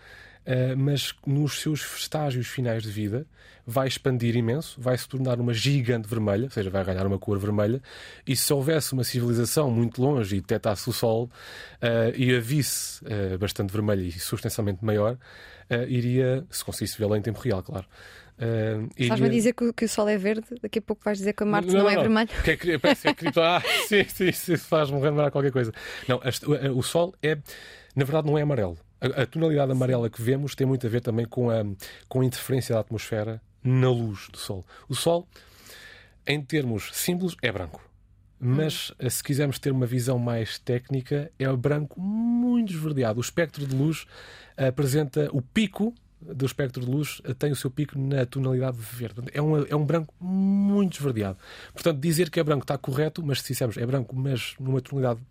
Uh, mas nos seus estágios finais de vida vai expandir imenso, vai se tornar uma gigante vermelha, ou seja, vai ganhar uma cor vermelha, e se houvesse uma civilização muito longe e detectasse o Sol uh, e a visse uh, bastante vermelha e substancialmente maior, iria, se conseguisse vê-la em tempo real, claro. Uh, Estás-me a dizer que, o- que o Sol é verde? Daqui a pouco vais dizer que a Marte não, é vermelho? que é, [laughs] parece que é cripto. Ah, sim, sim, sim, faz-me lembrar qualquer coisa. Não, a o Sol é, na verdade, não é amarelo. A, a tonalidade amarela que vemos tem muito a ver também com a, com a interferência da atmosfera na luz do Sol. O Sol, em termos simples, é branco. Mas eh, se quisermos ter uma visão mais técnica, é branco muito esverdeado. O espectro de luz apresenta o pico do espectro de luz eh, tem o seu pico na tonalidade verde. É um, é um branco muito esverdeado. Portanto, dizer que é branco está correto, mas se dissermos é branco, mas numa tonalidade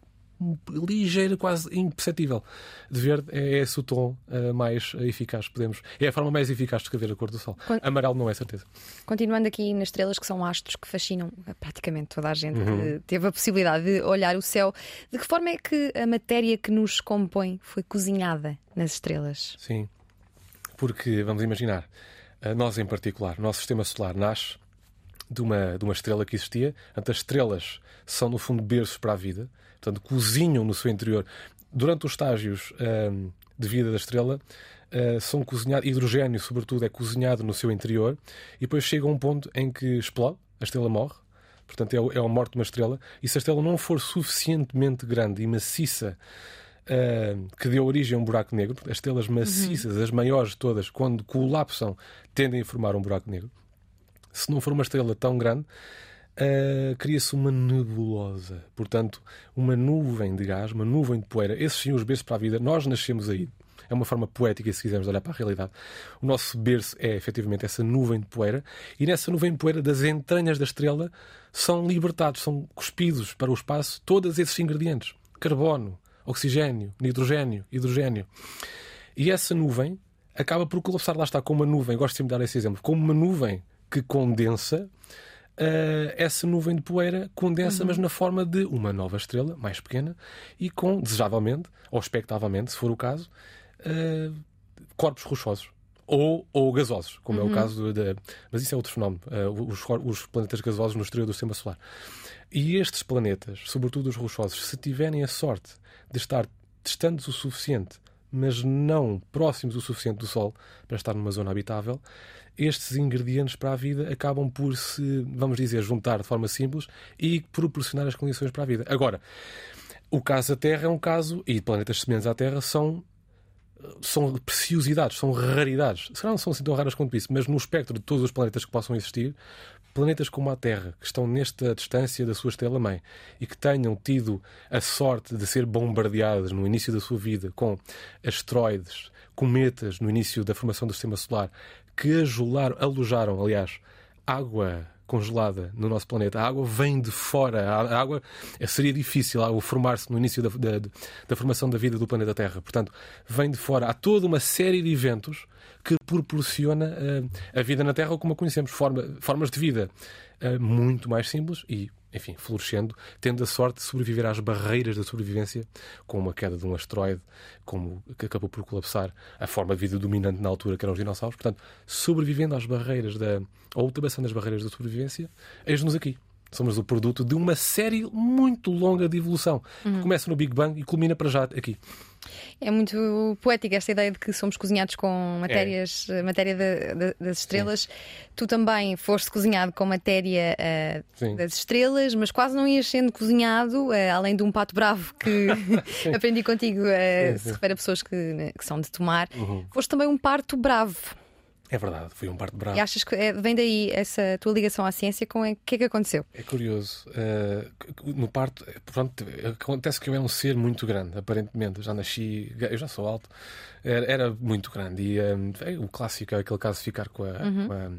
ligeira, quase imperceptível de verde, é esse o tom eh, mais eficaz. Podemos, é a forma mais eficaz de escrever a cor do Sol. Quando- Amarelo não é certeza. Continuando aqui nas estrelas que são astros que fascinam eh, praticamente toda a gente, Uhum. teve a possibilidade de olhar o céu. De que forma é que a matéria que nos compõe foi cozinhada nas estrelas? Sim. Porque, vamos imaginar, eh, nós em particular, o nosso sistema solar nasce de uma, de uma estrela que existia. Portanto, as estrelas são, no fundo, berços para a vida. Portanto, cozinham no seu interior. Durante os estágios ahm, de vida da estrela, ah, são cozinhados, hidrogênio, sobretudo, é cozinhado no seu interior. E depois chega a um ponto em que explode, a estrela morre. Portanto, é, o- é a morte de uma estrela. E se a estrela não for suficientemente grande e maciça ah, que deu origem a um buraco negro, as estrelas maciças, as maiores de todas, quando colapsam, tendem a formar um buraco negro. Se não for uma estrela tão grande, ah, cria-se uma nebulosa. Portanto, uma nuvem de gás, uma nuvem de poeira. Esses sim os berços para a vida. Nós nascemos aí. É uma forma poética, se quisermos olhar para a realidade. O nosso berço é efetivamente essa nuvem de poeira, e nessa nuvem de poeira, das entranhas da estrela, são libertados, são cuspidos para o espaço todos esses ingredientes: carbono, oxigênio, nitrogênio, hidrogênio. E essa nuvem acaba por colapsar, lá está, com uma nuvem. Gosto de dar esse exemplo. Como uma nuvem que condensa. Uh, essa nuvem de poeira condensa, uhum. mas na forma de uma nova estrela, mais pequena, e com, desejavelmente, ou expectavelmente, se for o caso, uh, corpos rochosos. Ou, ou gasosos, como uhum. é o uhum. caso da. Mas isso é outro fenómeno. Uh, os, os, planetas gasosos no exterior do sistema solar. E estes planetas, sobretudo os rochosos, se tiverem a sorte de estar distantes o suficiente, mas não próximos o suficiente do Sol para estar numa zona habitável, estes ingredientes para a vida acabam por se, vamos dizer, juntar de forma simples e proporcionar as condições para a vida. Agora, o caso da Terra é um caso, e planetas semelhantes à Terra são são preciosidades, são raridades. Se não são assim tão raras quanto isso, mas no espectro de todos os planetas que possam existir, planetas como a Terra, que estão nesta distância da sua estrela-mãe e que tenham tido a sorte de ser bombardeadas no início da sua vida com asteroides, cometas no início da formação do sistema solar, que ajularam, alojaram, aliás, água congelada no nosso planeta. A água vem de fora. A água seria difícil a formar-se no início da, da, da, formação da vida do planeta Terra. Portanto, vem de fora. Há toda uma série de eventos que proporciona uh, a vida na Terra como a conhecemos, forma, formas de vida uh, muito mais simples e enfim, florescendo, tendo a sorte de sobreviver às barreiras da sobrevivência, como a queda de um asteroide, como que acabou por colapsar a forma de vida dominante na altura, que eram os dinossauros. Portanto, sobrevivendo às barreiras da. ou ultrapassando as barreiras da sobrevivência, eis-nos aqui. Somos o produto de uma série muito longa de evolução, uhum. que começa no Big Bang e culmina para já aqui. É muito poética esta ideia de que somos cozinhados com matérias, é. matéria de, de, das estrelas. Sim. Tu também foste cozinhado com matéria uh, das estrelas, mas quase não ias sendo cozinhado, uh, além de um pato bravo que [laughs] [laughs] aprendi contigo, uh, se refere a pessoas que, né, que são de tomar. Uhum. Foste também um parto bravo. É verdade, foi um parto bravo. E achas que é, vem daí essa tua ligação à ciência? Com o que é que aconteceu? É curioso. Uh, no parto, pronto, acontece que eu era um ser muito grande, aparentemente. Eu já nasci, eu já sou alto, era, era muito grande. E um, é o clássico é aquele caso de ficar com a, uhum. com a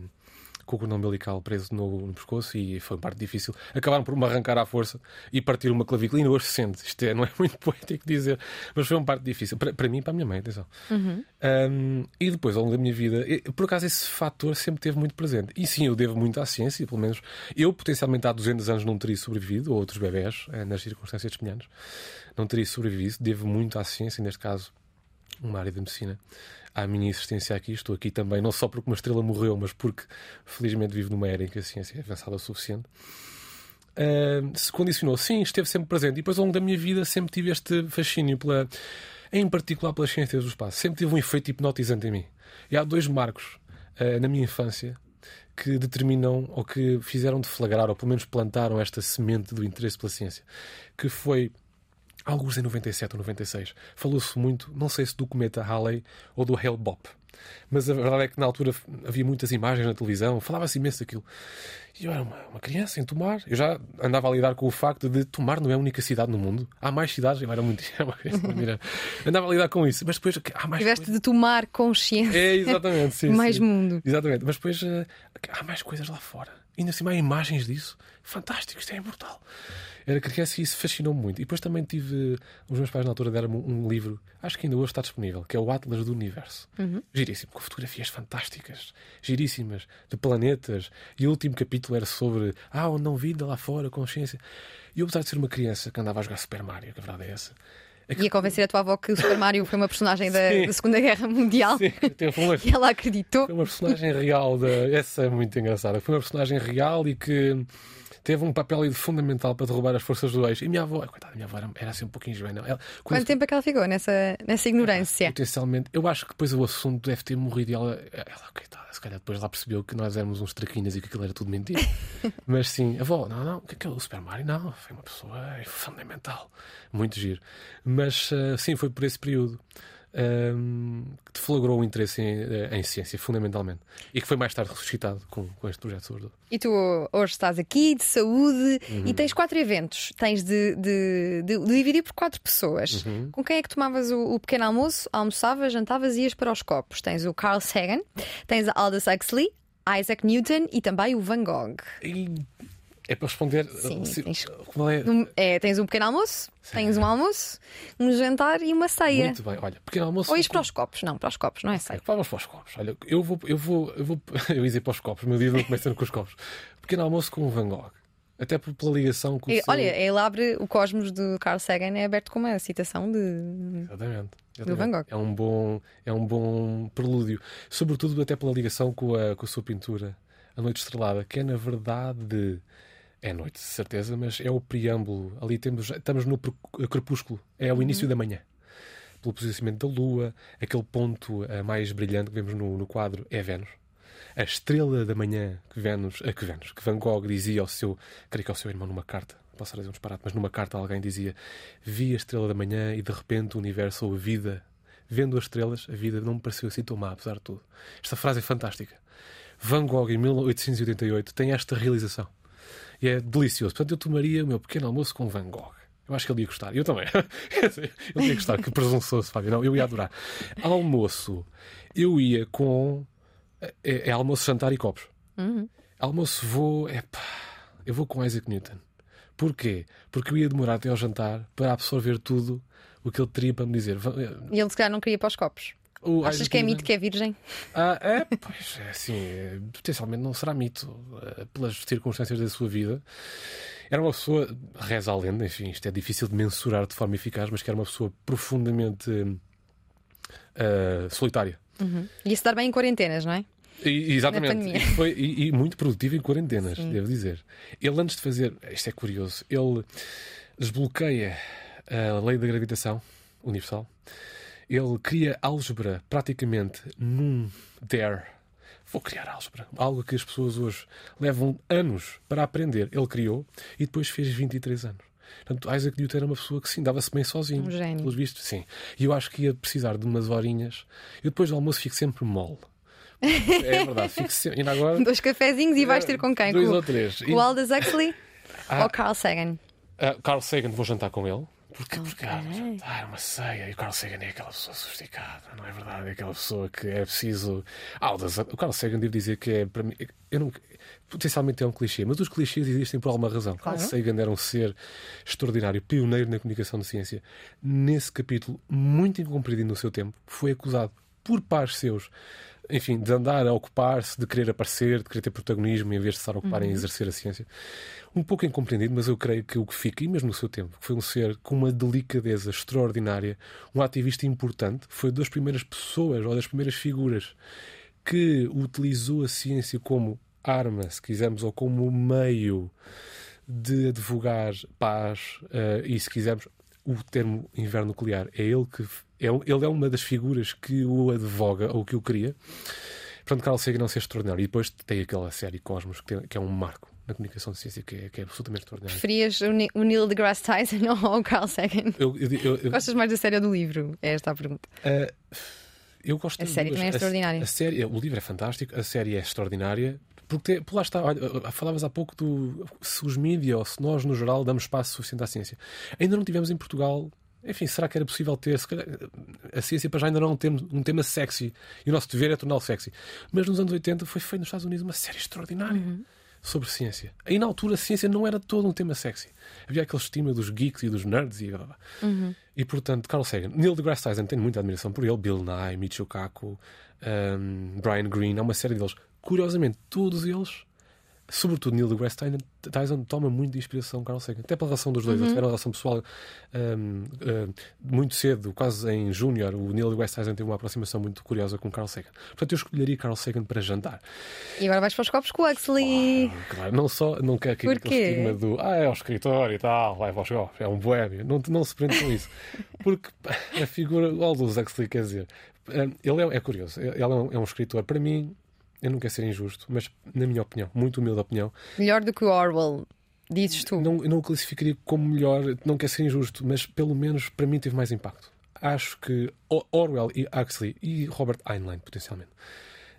com o cordão umbilical preso no, no, pescoço e foi uma parte difícil. Acabaram por me arrancar à força e partir uma clavícula. Hoje se sente. Isto é, não é [laughs] muito poético dizer, mas foi uma parte difícil. Para, para mim e para a minha mãe, atenção. Uhum. Um, e depois, ao longo da minha vida, por acaso esse fator sempre teve muito presente. E sim, eu devo muito à ciência, pelo menos eu, potencialmente há 200 anos, não teria sobrevivido, ou outros bebés, eh, nas circunstâncias semelhantes, não teria sobrevivido. Devo muito à ciência, neste caso, uma área de medicina à minha existência aqui. Estou aqui também, não só porque uma estrela morreu, mas porque felizmente vivo numa era em que a ciência é avançada o suficiente. Uh, se condicionou, sim, esteve sempre presente. E depois, ao longo da minha vida, sempre tive este fascínio, pela, em particular pelas ciências do espaço. Sempre tive um efeito hipnotizante em mim. E há dois marcos uh, na minha infância que determinam ou que fizeram deflagrar, ou pelo menos plantaram esta semente do interesse pela ciência, que foi alguns em 97 ou 96, falou-se muito, não sei se do cometa Halley ou do Hale Bopp. Mas a verdade é que na altura havia muitas imagens na televisão, falava-se imenso daquilo. E eu era uma, uma, criança em Tomar. Eu já andava a lidar com o facto de Tomar não é a única cidade no mundo. Há mais cidades. Eu era muito. [laughs] Era uma criança, andava a lidar com isso. Mas depois há mais. Tiveste coisas... de tomar consciência. É, exatamente. Sim, [laughs] mais sim. mundo. Exatamente. Mas depois uh, há mais coisas lá fora. Ainda assim há imagens disso. Fantástico, isto é brutal era criança e isso fascinou-me muito. E depois também tive. Os meus pais na altura deram-me um livro, acho que ainda hoje está disponível, que é o Atlas do Universo. Uhum. Giríssimo, com fotografias fantásticas, giríssimas, de planetas. E o último capítulo era sobre. Ah, onde não vida lá fora, consciência. E eu, apesar de ser uma criança que andava a jogar Super Mario, que a verdade é essa. É que... E a convencer a tua avó que o Super Mario foi uma personagem da, da Segunda Guerra Mundial. Sim, uma... [laughs] e ela acreditou. Foi uma personagem real. Da... Essa é muito engraçada. Foi uma personagem real e que teve um papel fundamental para derrubar as forças do eixo. E minha avó, coitada, minha avó era, era assim um pouquinho juvenil. Ela, Quanto tempo é que ela ficou nessa, nessa ignorância? Potencialmente, eu acho que depois o assunto deve ter morrido e ela, ela coitada, se calhar depois lá percebeu que nós éramos uns traquinhas e que aquilo era tudo mentira. [laughs] Mas sim, avó, não, não, o que é que é o Super Mario? Não, foi uma pessoa fundamental, muito giro. Mas uh, sim, foi por esse período um, que deflagrou o interesse em, eh, em, ciência, fundamentalmente, e que foi mais tarde ressuscitado com, com este projeto sobre. E tu hoje estás aqui de saúde uhum. e tens quatro eventos. Tens de, de, de, de dividir por quatro pessoas. Uhum. Com quem é que tomavas o, o, pequeno almoço? Almoçavas, jantavas e ias para os copos. Tens o Carl Sagan, tens a Aldous Huxley, Isaac Newton e também o Van Gogh. E É para responder. Sim, se- tens- é? Um- é, tens um pequeno almoço, tens um almoço, um jantar e uma ceia. Muito bem, olha, pequeno almoço. Ou ires para os copos? Não, para os copos, não é ceia. Vamos para os copos. Olha, eu vou, eu vou, eu vou, [laughs] eu ia para os copos, meu dia não começa com os copos. Pequeno almoço com o Van Gogh. Até pela ligação com o E, seu... olha, ele abre o Cosmos de Carl Sagan, é aberto com uma citação de. Exatamente. Do Van Gogh. É um bom, é um bom prelúdio. Sobretudo até pela ligação com a, com a sua pintura, A Noite Estrelada, que é na verdade. É noite, de certeza, mas é o preâmbulo. Ali temos, estamos no pre- crepúsculo. É o início da manhã. Pelo posicionamento da Lua, aquele ponto eh, mais brilhante que vemos no, no quadro é Vênus. A estrela da manhã que Vênus, eh, que Vênus, que Van Gogh dizia ao seu, creio que ao seu irmão numa carta, posso dizer um disparate, mas numa carta alguém dizia: Vi a estrela da manhã e de repente o universo ou a vida, vendo as estrelas, a vida não me pareceu assim tão má, apesar de tudo. Esta frase é fantástica. Van Gogh, em 1888, tem esta realização. E é delicioso. Portanto, eu tomaria o meu pequeno almoço com Van Gogh. Eu acho que ele ia gostar. Eu também. [laughs] ele ia gostar. Que presunçoso, Fábio. Não, eu ia adorar. Almoço. Eu ia com. É, é almoço, jantar e copos. Almoço vou. É pá. Eu vou com Isaac Newton. Porquê? Porque eu ia demorar até ao jantar para absorver tudo o que ele teria para me dizer. Va- E ele se calhar não queria para os copos. O Achas que é mito que é virgem? ah, é, pois, é assim, é, potencialmente não será mito, eh, pelas circunstâncias da sua vida. Era uma pessoa, reza a lenda, enfim, isto é difícil de mensurar de forma eficaz, mas que era uma pessoa profundamente eh, solitária. Ia se dar bem em quarentenas, não é? E- exatamente. E, foi, e, e muito produtivo em quarentenas, devo dizer. Ele, antes de fazer. Isto é curioso. Ele desbloqueia a lei da gravitação universal. Ele cria álgebra praticamente num dare. Vou criar álgebra. Algo que as pessoas hoje levam anos para aprender. Ele criou e depois fez 23 anos. Portanto, Isaac Newton era uma pessoa que sim, dava-se bem sozinho. Um gênio. Pelos vistos, sim. E eu acho que ia precisar de umas horinhas. Eu depois do almoço fico sempre mole. É verdade, fico sempre. Ainda agora. [laughs] Dois cafezinhos e vais ter com quem? Dois com, ou três. com o Aldous Huxley Ah. ou Carl Sagan? Ah, Carl Sagan, vou jantar com ele. Porque, porque ah, jantar, uma ceia. E o Carl Sagan é aquela pessoa sofisticada, não é verdade? É aquela pessoa que é preciso. Ah, o Carl Sagan, devo dizer que é, para mim, eu não, potencialmente é um clichê, mas os clichês existem por alguma razão. Claro. Carl Sagan era um ser extraordinário, pioneiro na comunicação de ciência. Nesse capítulo, muito incompreendido no seu tempo, foi acusado por pares seus. Enfim, de andar a ocupar-se, de querer aparecer, de querer ter protagonismo em vez de estar a ocupar em exercer a ciência. Um pouco incompreendido, mas eu creio que o que fica, e mesmo no seu tempo, foi um ser com uma delicadeza extraordinária, um ativista importante, foi das primeiras pessoas ou das primeiras figuras que utilizou a ciência como arma, se quisermos, ou como meio de advogar paz eh, e, se quisermos, o termo inverno nuclear. É ele que é, ele é uma das figuras que o advoga ou que o cria. Portanto, Carl Sagan é um ser extraordinário. E depois tem aquela série Cosmos, que, tem- que é um marco na comunicação de ciência, que é, que é absolutamente extraordinário. Preferias o Neil deGrasse Tyson [laughs] ou o Carl Sagan? Eu, eu, eu, Gostas mais da série ou do livro? É esta a pergunta. Ah, eu gosto A série também é A- extraordinária. A, série, o livro é fantástico, a série é extraordinária. Porque lá está, olha, falavas há pouco do se os mídias ou se nós, no geral, damos espaço suficiente à ciência. Ainda não tivemos em Portugal. Enfim, será que era possível ter? Calhar, a ciência para já ainda não é um tema, um tema sexy e o nosso dever é torná-lo sexy. Mas nos anos 80 foi feito nos Estados Unidos uma série extraordinária Uhum. sobre ciência. E na altura a ciência não era todo um tema sexy. Havia aquele estima dos geeks e dos nerds e blá, blá. Uhum. E portanto, Carl Sagan, Neil deGrasse Tyson, tenho muita admiração por ele, Bill Nye, Michio Kaku, um, Brian Greene, há uma série deles. Curiosamente, todos eles, sobretudo Neil deGrasse Tyson, Tyson toma muito de inspiração Carl Sagan. Até pela relação dos dois, eles tiveram uma relação pessoal um, um, muito cedo, quase em júnior. O Neil deGrasse Tyson teve uma aproximação muito curiosa com Carl Sagan. Portanto, eu escolheria Carl Sagan para jantar. E agora vais para os copos com o Huxley. Claro, não só, não quer aquele estigma do ah, é o escritor e tal, vai para os golpes, é um boémio. Não, não se prende com isso. [laughs] Porque a figura, o Aldous Huxley, quer dizer, ele é, é curioso, ele é um, é um escritor, para mim, eu não quero ser injusto, mas na minha opinião, muito humilde opinião, Melhor do que o Orwell, dizes tu. não, não o classificaria como melhor, não quero ser injusto, mas pelo menos para mim teve mais impacto. Acho que Orwell e Huxley e Robert Heinlein, potencialmente,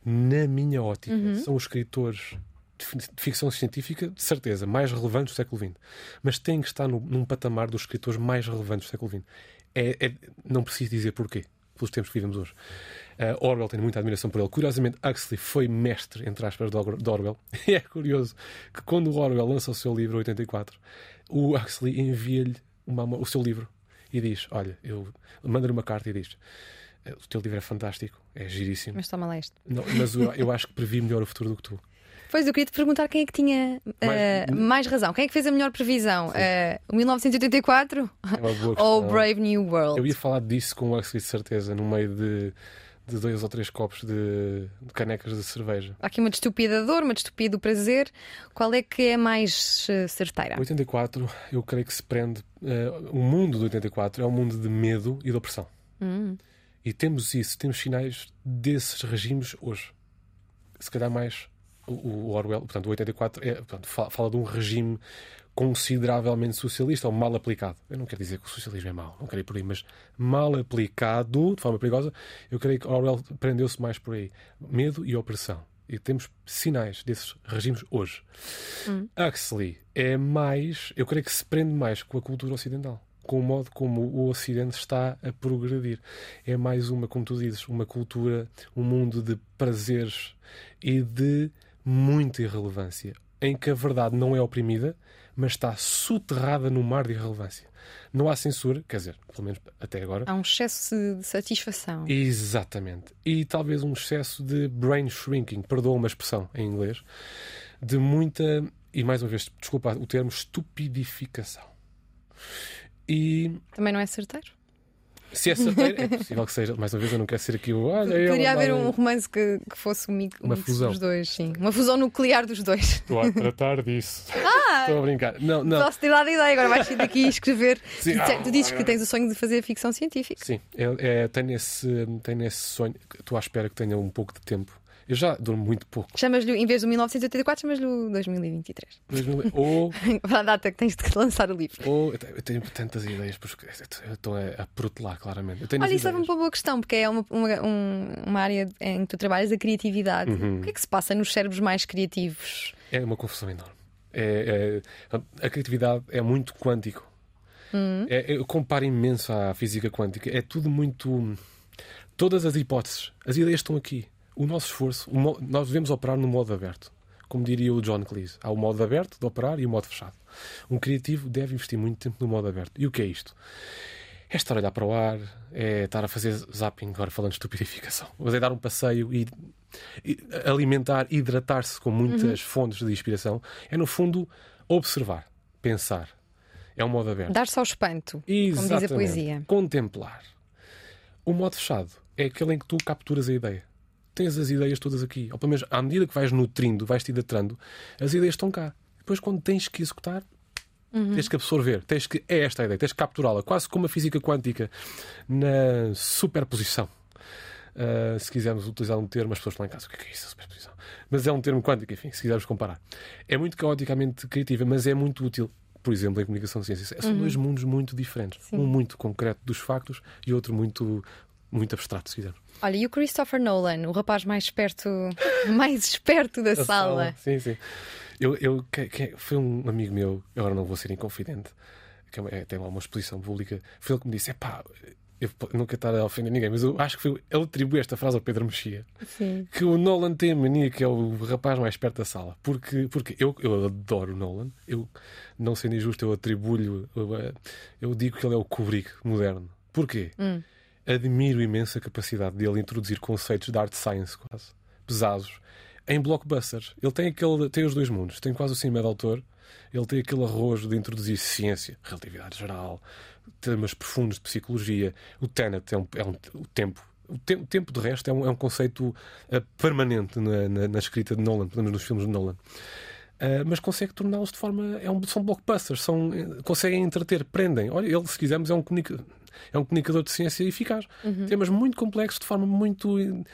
na minha ótica, são os escritores de ficção científica, de certeza, mais relevantes do século XX. Mas têm que estar no- num patamar dos escritores mais relevantes do século XX. É, é- não preciso dizer porquê. Pelos tempos que vivemos hoje. Uh, Orwell tem muita admiração por ele. Curiosamente, Huxley foi mestre, entre aspas, de Orwell. [laughs] E é curioso que quando o Orwell lança o seu livro, 84, o Huxley envia-lhe o seu livro e diz: Olha, eu manda-lhe uma carta e diz: O teu livro é fantástico, é giríssimo. Mas toma lá este. Não, mas eu, eu acho que previ melhor o futuro do que tu. Pois, eu queria te perguntar quem é que tinha uh, mais... mais... razão. Quem é que fez a melhor previsão? Uh, 1984 é [laughs] ou Brave New World? Eu ia falar disso com o de certeza, no meio de de dois ou três copos de, de canecas de cerveja. Há aqui uma destupida dor, uma destupida prazer. Qual é que é mais uh, certeira? 84, eu creio que se prende. Uh, o mundo do 84 é um mundo de medo e de opressão. Hum. E temos isso, temos sinais desses regimes hoje. Se calhar mais o, Orwell, portanto, o 84 é, portanto, fala, fala de um regime consideravelmente socialista ou mal aplicado. Eu não quero dizer que o socialismo é mau, não quero ir por aí, mas mal aplicado de forma perigosa, eu creio que Orwell prendeu-se mais por aí. Medo e opressão. E temos sinais desses regimes hoje. Hum. Huxley é mais, eu creio que se prende mais com a cultura ocidental com o modo como o Ocidente está a progredir. É mais uma, como tu dizes, uma cultura, um mundo de prazeres e de muita irrelevância, em que a verdade não é oprimida, mas está soterrada no mar de irrelevância. Não há censura, quer dizer, pelo menos até agora. Há um excesso de satisfação. Exatamente. E talvez um excesso de brain shrinking, perdoa uma expressão em inglês, de muita, e mais uma vez, desculpa o termo, estupidificação. E... Também não é certeiro? Se é certeiro, é possível que seja. Mais uma vez, eu não quero ser aqui o. Olha, Poderia haver um romance que, que fosse um mix, uma fusão. dos dois, sim. Uma fusão nuclear dos dois. Estou a tratar disso. Ah! Estou a brincar. Não, não. Posso ter dado a ideia, agora vais vir daqui escrever. Sim. Tu, tu dizes que tens o sonho de fazer ficção científica. Sim, é, é, tenho, esse, tenho esse sonho. Estou à espera que tenha um pouco de tempo eu já durmo muito pouco. Chamas-lhe, em vez do 1984, chamas-lhe o 2023. 2000, ou. [laughs] Para a data que tens de lançar o livro. Ou. Eu tenho tantas ideias, porque eu estou a, protelar, claramente. Olha, isso é uma boa questão, porque é uma, uma, uma área em que tu trabalhas a criatividade. Uhum. O que é que se passa nos cérebros mais criativos? É uma confusão enorme. É, é, a criatividade é muito quântico. Uhum. É, eu comparo imenso à física quântica. É tudo muito. Todas as hipóteses, as ideias estão aqui o nosso esforço, o nós devemos operar no modo aberto. Como diria o John Cleese, há o modo aberto de operar e o modo fechado. Um criativo deve investir muito tempo no modo aberto. E o que é isto? É estar a olhar para o ar, é estar a fazer zapping, agora falando de estupidificação, mas é dar um passeio e, e alimentar, hidratar-se com muitas uhum. fontes de inspiração. É, no fundo, observar, pensar. É um modo aberto. Dar-se ao espanto, Exatamente. como diz a poesia. Contemplar. O modo fechado é aquele em que tu capturas a ideia tens as ideias todas aqui. Ou pelo menos, à medida que vais nutrindo, vais-te hidratrando, as ideias estão cá. Depois, quando tens que executar, Uhum. Tens que absorver, tens que. É esta a ideia, tens que capturá-la, quase como a física quântica na superposição. Uh, se quisermos utilizar um termo, as pessoas estão em casa, o que é, que é isso, superposição? Mas é um termo quântico, enfim, se quisermos comparar. É muito caoticamente criativa, mas é muito útil, por exemplo, em comunicação de ciências. São uhum. dois mundos muito diferentes. Sim. Um muito concreto dos factos e outro muito, muito abstrato, se quisermos. Olha, e o Christopher Nolan, o rapaz mais esperto, [laughs] mais esperto da, sala. sala. Sim, sim. Eu, eu, que, que, foi um amigo meu, agora não vou ser inconfidente, que é, tem lá uma exposição pública, foi ele que me disse: é pá, eu nunca estar a ofender ninguém, mas eu acho que foi, ele atribui esta frase ao Pedro Mexia. Sim. Que o Nolan tem a mania que é o rapaz mais esperto da sala. Porque, porque eu, eu adoro o Nolan, eu, não sendo injusto, eu atribuo-lhe, eu, eu, digo que ele é o Kubrick moderno. Porquê? Hum admiro imenso a capacidade dele introduzir conceitos de art science quase pesados em blockbusters. Ele tem aquele tem os dois mundos, tem quase o cinema de autor, ele tem aquele arrojo de introduzir ciência, relatividade geral, temas profundos de psicologia. O Tenet é um, é um o tempo o, te o tempo de resto é um, é um conceito uh, permanente na, na, na, escrita de Nolan, pelo menos nos filmes de Nolan. Uh, mas consegue torná-los de forma. É um, são blockbusters, são, conseguem entreter, prendem. Olha, ele, se quisermos, é um comunicador é um comunicador de ciência eficaz. Uhum. Temas muito complexos de forma muito uh,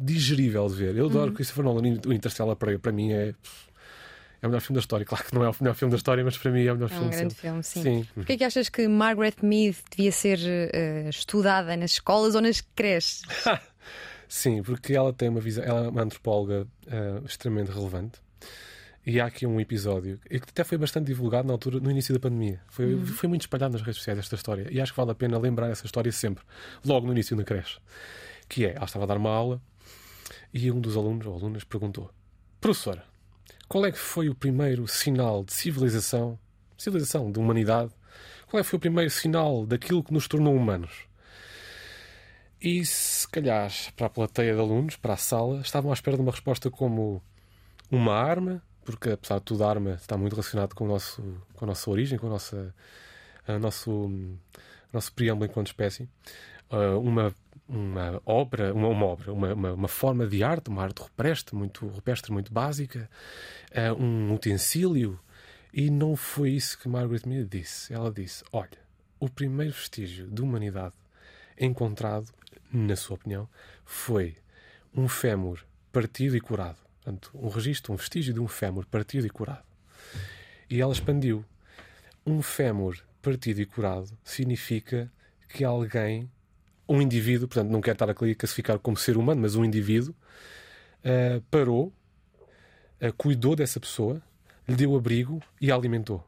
digerível de ver. Eu adoro uhum. Christopher Nolan. O Interstellar para, para mim é. É o melhor filme da história. Claro que não é o melhor filme da história, mas para mim é o melhor é filme. É um grande filme, sim. sim. Porquê é que achas que Margaret Mead devia ser uh, estudada nas escolas ou nas creches? [laughs] sim, porque ela tem uma visão. Ela é uma antropóloga uh, extremamente relevante E há aqui um episódio que até foi bastante divulgado na altura, no início da pandemia. Foi, uhum. foi muito espalhado nas redes sociais esta história. E acho que vale a pena lembrar essa história sempre, logo no início da creche. Que é, ela estava a dar uma aula e um dos alunos ou alunas perguntou: Professora, qual é que foi o primeiro sinal de civilização, civilização, de humanidade? Qual é que foi o primeiro sinal daquilo que nos tornou humanos? E se calhar, para a plateia de alunos, para a sala, estavam à espera de uma resposta como uma arma, porque apesar de tudo a arma está muito relacionado com, o nosso, com a nossa origem, com a nossa, a nosso, a nosso preâmbulo enquanto espécie. Uh, uma, uma obra, uma, uma obra, uma, uma, uma, forma de arte, uma arte rupestre, muito rupestre, muito básica, uh, um utensílio. E não foi isso que Margaret Mead disse. Ela disse: Olha, o primeiro vestígio de humanidade encontrado, na sua opinião, foi um fémur partido e curado. Portanto, um registro, um vestígio de um fémur partido e curado. E ela expandiu. Um fémur partido e curado significa que alguém, um indivíduo, portanto, não quero estar a classificar como ser humano, mas um indivíduo, uh, parou, uh, cuidou dessa pessoa, lhe deu abrigo e a alimentou.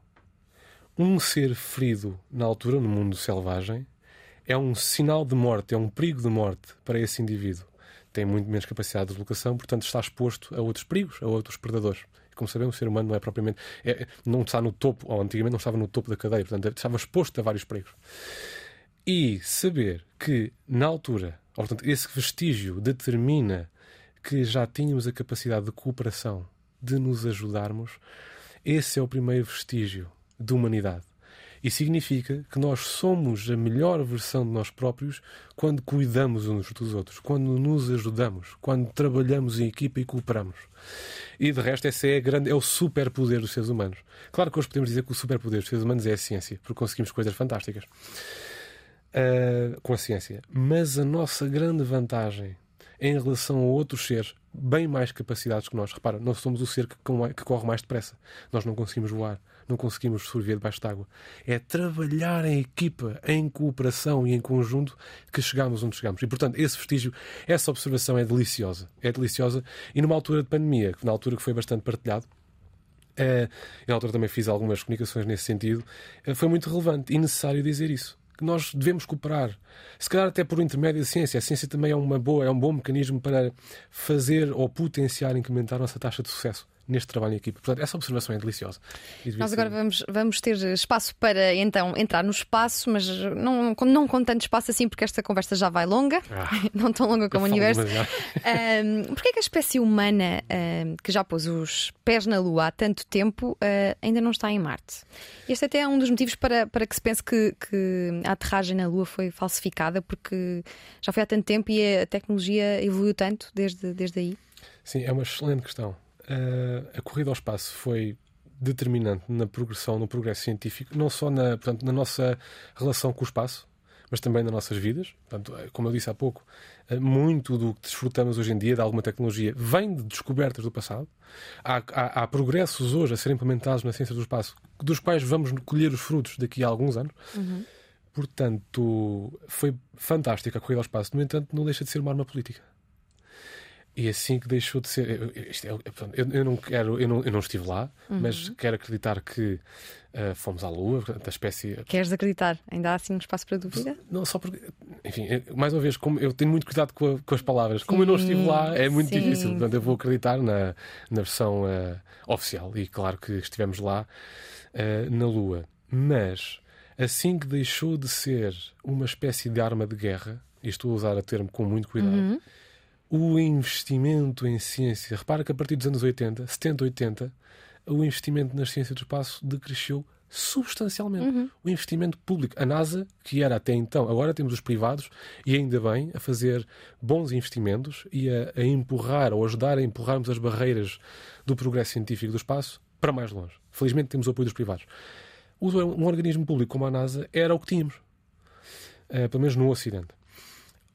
Um ser ferido na altura, no mundo selvagem, é um sinal de morte, é um perigo de morte para esse indivíduo tem muito menos capacidade de deslocação, portanto está exposto a outros perigos, a outros predadores. Como sabemos, o ser humano não é propriamente. É, não está no topo, ou antigamente não estava no topo da cadeia, portanto estava exposto a vários perigos. E saber que, na altura, ou, portanto, esse vestígio determina que já tínhamos a capacidade de cooperação, de nos ajudarmos, esse é o primeiro vestígio de humanidade. E significa que nós somos a melhor versão de nós próprios quando cuidamos uns dos outros, quando nos ajudamos, quando trabalhamos em equipa e cooperamos. E de resto, esse é, grande, é o superpoder dos seres humanos. Claro que hoje podemos dizer que o superpoder dos seres humanos é a ciência, porque conseguimos coisas fantásticas uh, com a ciência. Mas a nossa grande vantagem em relação a outros seres bem mais capacidades que nós. Repara, nós somos o ser que, que corre mais depressa. Nós não conseguimos voar, não conseguimos sobreviver debaixo d'água. É trabalhar em equipa, em cooperação e em conjunto que chegamos onde chegamos. E, portanto, esse vestígio, essa observação é deliciosa. É deliciosa. E numa altura de pandemia, na altura que foi bastante partilhado, é, na altura também fiz algumas comunicações nesse sentido, é, foi muito relevante e necessário dizer isso nós devemos cooperar. Se calhar até por intermédio da ciência. A ciência também é, uma boa, é um bom mecanismo para fazer ou potenciar, incrementar a nossa taxa de sucesso neste trabalho em equipa. Portanto, essa observação é deliciosa. Nós agora vamos, vamos ter espaço para então entrar no espaço, mas não, não com tanto espaço assim, porque esta conversa já vai longa, ah, [laughs] não tão longa como o universo. Um, Porquê é que a espécie humana, um, que já pôs os pés na Lua há tanto tempo, uh, ainda não está em Marte? Este até é um dos motivos para, para que se pense que, que a aterragem na Lua foi falsificada, porque já foi há tanto tempo e a tecnologia evoluiu tanto desde, desde aí. Sim, é uma excelente questão uh, a corrida ao espaço foi determinante na progressão, no progresso científico, não só na, portanto, na nossa relação com o espaço, mas também nas nossas vidas. Portanto, eh, como eu disse há pouco, eh, muito do que desfrutamos hoje em dia de alguma tecnologia vem de descobertas do passado. Há, há, há, progressos hoje a serem implementados na ciência do espaço, dos quais vamos colher os frutos daqui a alguns anos. Uhum. Portanto, foi fantástica a corrida ao espaço. No entanto, não deixa de ser uma arma política. E assim que deixou de ser. Eu, eu, eu não quero, eu não, eu não estive lá, uhum. mas quero acreditar que uh, fomos à Lua, da espécie. Queres acreditar? Ainda há assim um espaço para dúvida? Não, só porque. Enfim, mais uma vez, como eu tenho muito cuidado com, a, com as palavras. Sim, como eu não estive lá, é muito sim. difícil. Portanto, eu vou acreditar na, na versão uh, oficial. E claro que estivemos lá uh, na Lua. Mas assim que deixou de ser uma espécie de arma de guerra, e estou a usar a termo com muito cuidado. Uhum o investimento em ciência. Repara que a partir dos anos 80, 70, 80, o investimento nas ciências do espaço decresceu substancialmente. Uhum. O investimento público. A NASA, que era até então, agora temos os privados, e ainda bem, a fazer bons investimentos e a, a empurrar ou ajudar a empurrarmos as barreiras do progresso científico do espaço para mais longe. Felizmente temos o apoio dos privados. Um organismo público como a NASA era o que tínhamos, uh, pelo menos no Ocidente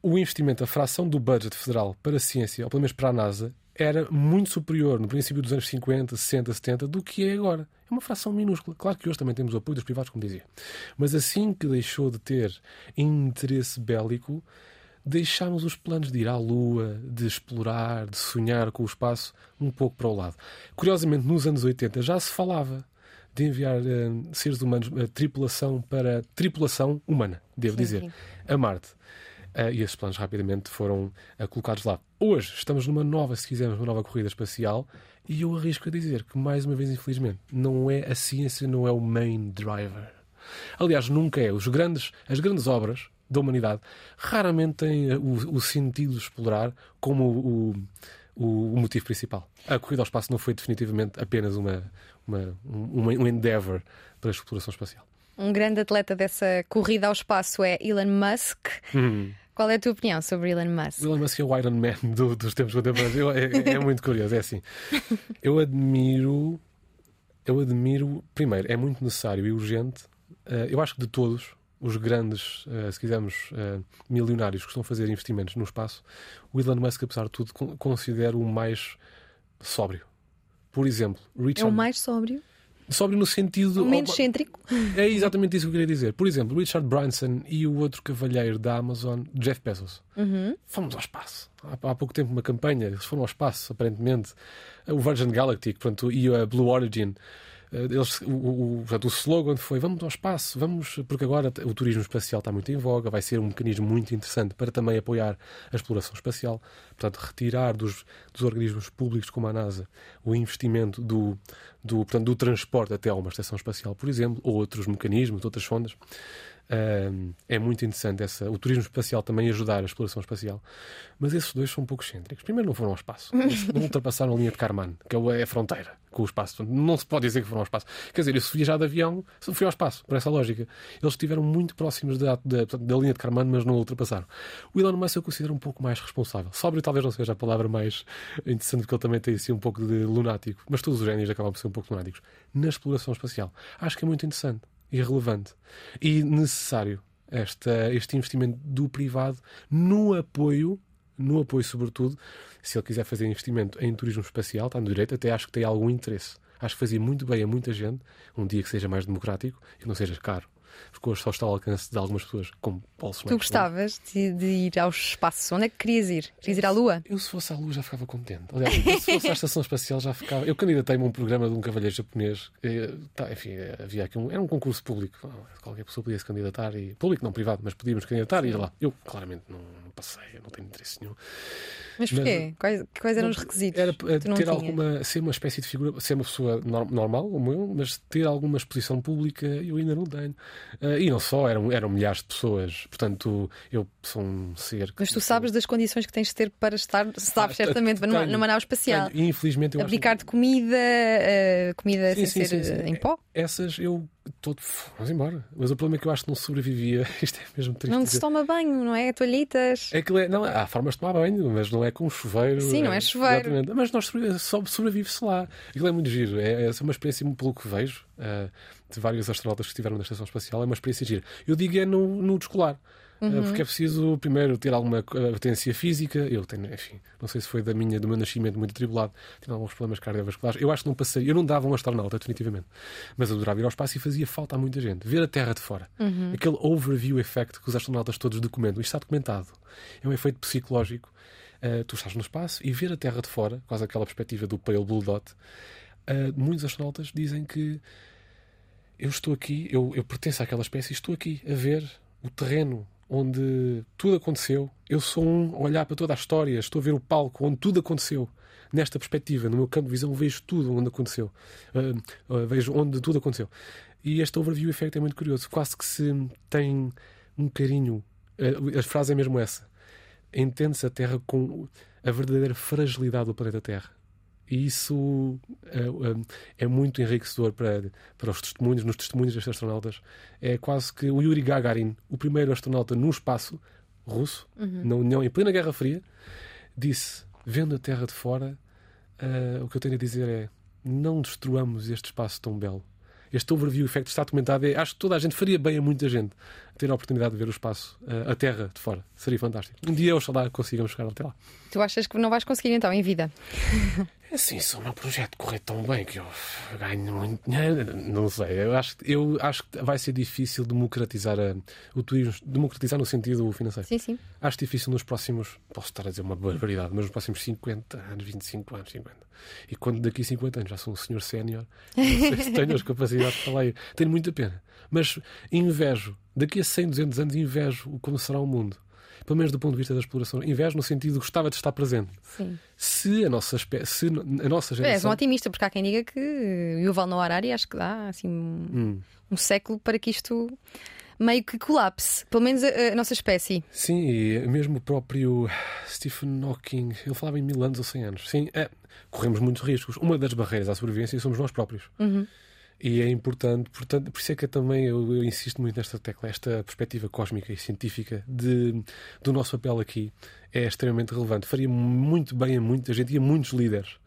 o investimento, a fração do budget federal para a ciência, ou pelo menos para a NASA, era muito superior no princípio dos anos 50, 60, 70 do que é agora. É uma fração minúscula. Claro que hoje também temos o apoio dos privados, como dizia. Mas assim que deixou de ter interesse bélico, deixámos os planos de ir à Lua, de explorar, de sonhar com o espaço um pouco para o lado. Curiosamente, nos anos 80 já se falava de enviar uh, seres humanos, uh, tripulação para tripulação humana, devo Sim, dizer, sim. a Marte. Uh, e esses planos rapidamente foram uh, colocados lá. Hoje estamos numa nova, se quisermos, uma nova corrida espacial e eu arrisco a dizer que, mais uma vez, infelizmente, não é a ciência, não é o main driver. Aliás, nunca é. Os grandes, as grandes obras da humanidade raramente têm uh, o, o sentido de explorar como o, o, o motivo principal. A corrida ao espaço não foi definitivamente apenas uma, uma, uma, um endeavor para a exploração espacial. Um grande atleta dessa corrida ao espaço é Elon Musk. Hum. Qual é a tua opinião sobre Elon Musk? Elon Musk é o Iron Man do- dos tempos contemporâneos. Eu- É, é- é muito curioso, é assim. Eu admiro. Eu admiro. Primeiro, é muito necessário e urgente. eh, eu acho que de todos os grandes, eh, se quisermos, eh, milionários que estão a fazer investimentos no espaço, o Elon Musk, apesar de tudo, con- considero o mais sóbrio. Por exemplo, É Richard. o mais sóbrio, Sóbrio no sentido. menos excêntrico. É exatamente isso que eu queria dizer. Por exemplo, Richard Branson e o outro cavalheiro da Amazon, Jeff Bezos, Uhum. fomos ao espaço. Há, há pouco tempo, uma campanha, eles foram ao espaço, aparentemente. O Virgin Galactic portanto, e a Blue Origin. Eh, Eles, o, o, portanto, o slogan foi vamos ao espaço, vamos, porque agora o turismo espacial está muito em voga, vai ser um mecanismo muito interessante para também apoiar a exploração espacial, portanto, retirar dos, dos organismos públicos como a NASA o investimento do, do, portanto, do transporte até a uma estação espacial, por exemplo, ou outros mecanismos, outras sondas. Ahm, é muito interessante essa, o turismo espacial também ajudar a exploração espacial. Mas esses dois são um pouco excêntricos. Primeiro, não foram ao espaço. [laughs] Não ultrapassaram a linha de Karman, que é é a fronteira com o espaço. Não se pode dizer que foram ao espaço. Quer dizer, eu se viajar de avião, fui ao espaço, por essa lógica. Eles estiveram muito próximos da, da, da linha de Karman, mas não a ultrapassaram. O Elon Musk eu considero um pouco mais responsável. Sóbrio talvez não seja a palavra mais interessante, porque ele também tem assim um pouco de lunático. Mas todos os génios acabam por ser um pouco lunáticos. Na exploração espacial. Acho que é muito interessante e relevante e necessário esta, este investimento do privado no apoio, no apoio sobretudo, se ele quiser fazer investimento em turismo espacial, está no direito, até acho que tem algum interesse. Acho que fazia muito bem a muita gente, um dia que seja mais democrático e não seja caro. Porque hoje só está ao alcance de algumas pessoas, como bolsos Tu gostavas de, de ir ao espaço? Onde é que querias ir? Querias ir à Lua? Eu, se fosse à Lua, já ficava contente. Aliás, se fosse à [laughs] Estação Espacial, já ficava. Eu candidatei-me a um programa de um cavalheiro japonês. Eh, tá, enfim, eh, havia aqui um. Era um concurso público. Qualquer pessoa podia se candidatar. E, público, não privado, mas podíamos candidatar e ir lá. Eu, claramente, não, não passei, não tenho interesse nenhum. Mas porquê? Quais, quais eram os requisitos? Era eh, não ter alguma. ser uma espécie de figura. ser uma pessoa nor- normal, como eu, mas ter alguma exposição pública, eu ainda não tenho. Eh, e não só, eram, eram milhares de pessoas. Portanto, eu sou um ser. que- Mas tu sabes das condições que tens de ter para estar, sabes Ah, certamente, numa, tenho, numa nave espacial. tenho. Infelizmente, eu acho Abdicar de comida, eh, comida Sim, sem sim, ser sim, em pó? Essas eu todo. Vamos embora. Mas o problema é que eu acho que não sobrevivia. [laughs] Isto é mesmo triste. Não se toma banho, não é? Toalhitas. É que é, não, há formas de tomar banho, mas não é com chuveiro. Sim, não é chuveiro. Exatamente. Mas nós sobrevive-se lá. Aquilo é muito giro. É, é uma experiência, pelo que vejo, eh, de vários astronautas que estiveram na Estação Espacial, é uma experiência gira. Eu digo é no, no descolar. Uhum. Porque é preciso primeiro ter alguma eh, potência física. Eu tenho, enfim, não sei se foi da minha, do meu nascimento muito atribulado, tenho alguns problemas cardiovasculares. Eu acho que não passaria, eu não dava um astronauta, definitivamente. Mas adorava ir ao espaço e fazia falta a muita gente. Ver a Terra de fora. Uhum. Aquele overview effect que os astronautas todos documentam. Isto está documentado. É um efeito psicológico. Uh, tu estás no espaço e ver a Terra de fora, quase aquela perspectiva do Pale Blue Dot. uh, muitos astronautas dizem que eu estou aqui, eu, eu pertenço àquela espécie estou aqui a ver o terreno onde tudo aconteceu. Eu sou um a olhar para toda a história, estou a ver o palco onde tudo aconteceu. Nesta perspectiva, no meu campo de visão, vejo tudo onde aconteceu. Uh, uh, vejo onde tudo aconteceu. E este overview effect é muito curioso. Quase que se tem um carinho. Uh, a frase é mesmo essa. Entende-se a Terra com a verdadeira fragilidade do planeta Terra. E isso uh, um, é muito enriquecedor para, para os testemunhos, nos testemunhos destes astronautas. É quase que o Yuri Gagarin, o primeiro astronauta no espaço russo, na União, em plena Guerra Fria, disse: vendo a Terra de fora, uh, o que eu tenho a dizer é: não destruamos este espaço tão belo. Este overview effect está documentado. É, acho que toda a gente faria bem a muita gente ter a oportunidade de ver o espaço, uh, a Terra de fora. Seria fantástico. Um dia, oxalá, consigamos chegar até lá. Tu achas que não vais conseguir então em vida? [laughs] É assim, se o meu projeto correr tão bem que eu ganho muito dinheiro, não sei. Eu acho, eu acho que vai ser difícil democratizar a, o turismo, democratizar no sentido financeiro. Sim, sim. Acho difícil nos próximos, posso estar a dizer uma barbaridade, mas nos próximos 50 anos, 25 anos, 50. E quando daqui a 50 anos já sou um senhor sénior, não sei se tenho as capacidades para lá ir. Tenho muita pena. Mas invejo, daqui a 100, 200 anos, invejo como será o mundo pelo menos do ponto de vista da exploração. Invejo no sentido de gostava de estar presente. Sim. Se a nossa, se a nossa És geração. um otimista, porque há quem diga que Yuval Noah Harari acho que dá assim um, Hum. um século para que isto meio que colapse. Pelo menos a, a nossa espécie. Sim, e mesmo o próprio Stephen Hawking, ele falava em mil anos ou cem anos. Sim, é, corremos muitos riscos. Uma das barreiras à sobrevivência somos nós próprios. E é importante, portanto, por isso é que eu também eu, eu insisto muito nesta tecla, esta perspectiva cósmica e científica de, do nosso papel aqui é extremamente relevante. Faria muito bem a muita gente e a muitos líderes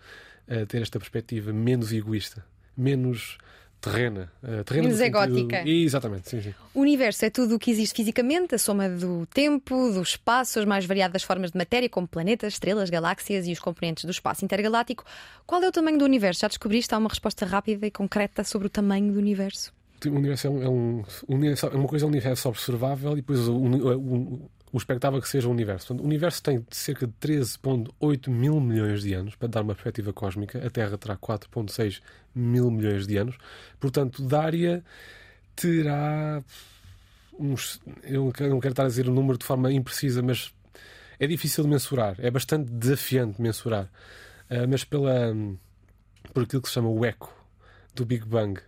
a ter esta perspectiva menos egoísta, menos terrena. eh, terrena Menos egótica. Exatamente, sim, sim. O universo é tudo o que existe fisicamente, a soma do tempo, do espaço, as mais variadas formas de matéria, como planetas, estrelas, galáxias e os componentes do espaço intergaláctico. Qual é o tamanho do universo? Já descobriste? Há uma resposta rápida e concreta sobre o tamanho do universo? O universo é, um, é, um- é uma coisa é um universo observável e depois o, o, o, o expectável que seja o universo. Portanto, o universo tem cerca de 13,8 mil milhões de anos, para dar uma perspectiva cósmica. A Terra terá 4,6 mil milhões de anos. Portanto, Dária terá uns. Eu não quero estar a dizer o número de forma imprecisa, mas é difícil de mensurar. É bastante desafiante de mensurar. Ah, mas pela, por aquilo que se chama o eco do Big Bang,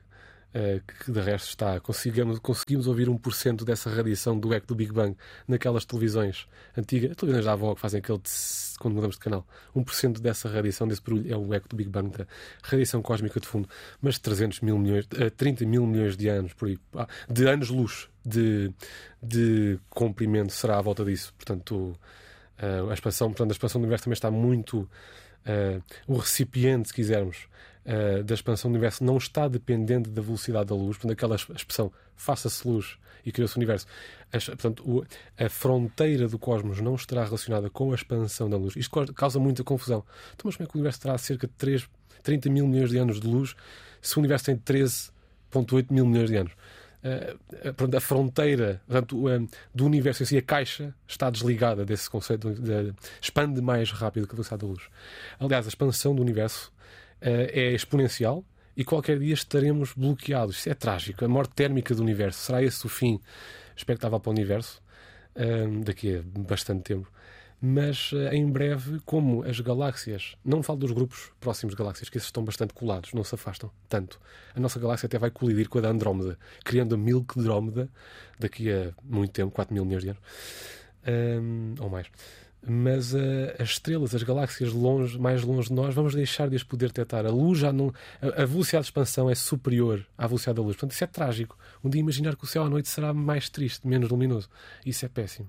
que de resto está. Conseguimos, conseguimos ouvir 1% dessa radiação do eco do Big Bang naquelas televisões antigas, televisões da avó que fazem aquele tss quando mudamos de canal. 1% dessa radiação, desse barulho, é o eco do Big Bang, da radiação cósmica de fundo. Mas 300 mil milhões, eh, 30 mil milhões de anos, por aí, ah, de anos-luz de, de comprimento será à volta disso. Portanto, eh, a expansão, portanto, a expansão do universo também está muito. eh, o recipiente, se quisermos, eh, da expansão do universo não está dependente da velocidade da luz. Portanto, aquela expressão faça-se luz e criou-se o universo. As- portanto, o- a fronteira do cosmos não estará relacionada com a expansão da luz. Isto causa- muita confusão. Então, mas como é que o universo terá cerca de 3, 30 mil milhões de anos de luz se o universo tem 13,8 mil milhões de anos? Eh, portanto, a fronteira portanto, do universo em si, a caixa, está desligada desse conceito, de, expande mais rápido que a velocidade da luz. Aliás, a expansão do universo é exponencial e qualquer dia estaremos bloqueados. Isso é trágico. A morte térmica do universo. Será esse o fim expectável para o universo? eh, daqui a bastante tempo. Mas eh, em breve, como as galáxias, não falo dos grupos próximos de galáxias, que esses estão bastante colados, não se afastam tanto. A nossa galáxia até vai colidir com a da Andrómeda, criando a Milky Andrómeda daqui a muito tempo 4 mil milhões de anos Ahm, ou mais. Mas eh, as estrelas, as galáxias longe, mais longe de nós, vamos deixar de as poder detectar. A luz já não. A, a velocidade de expansão é superior à velocidade da luz. Portanto, isso é trágico. Um dia imaginar que o céu à noite será mais triste, menos luminoso. Isso é péssimo.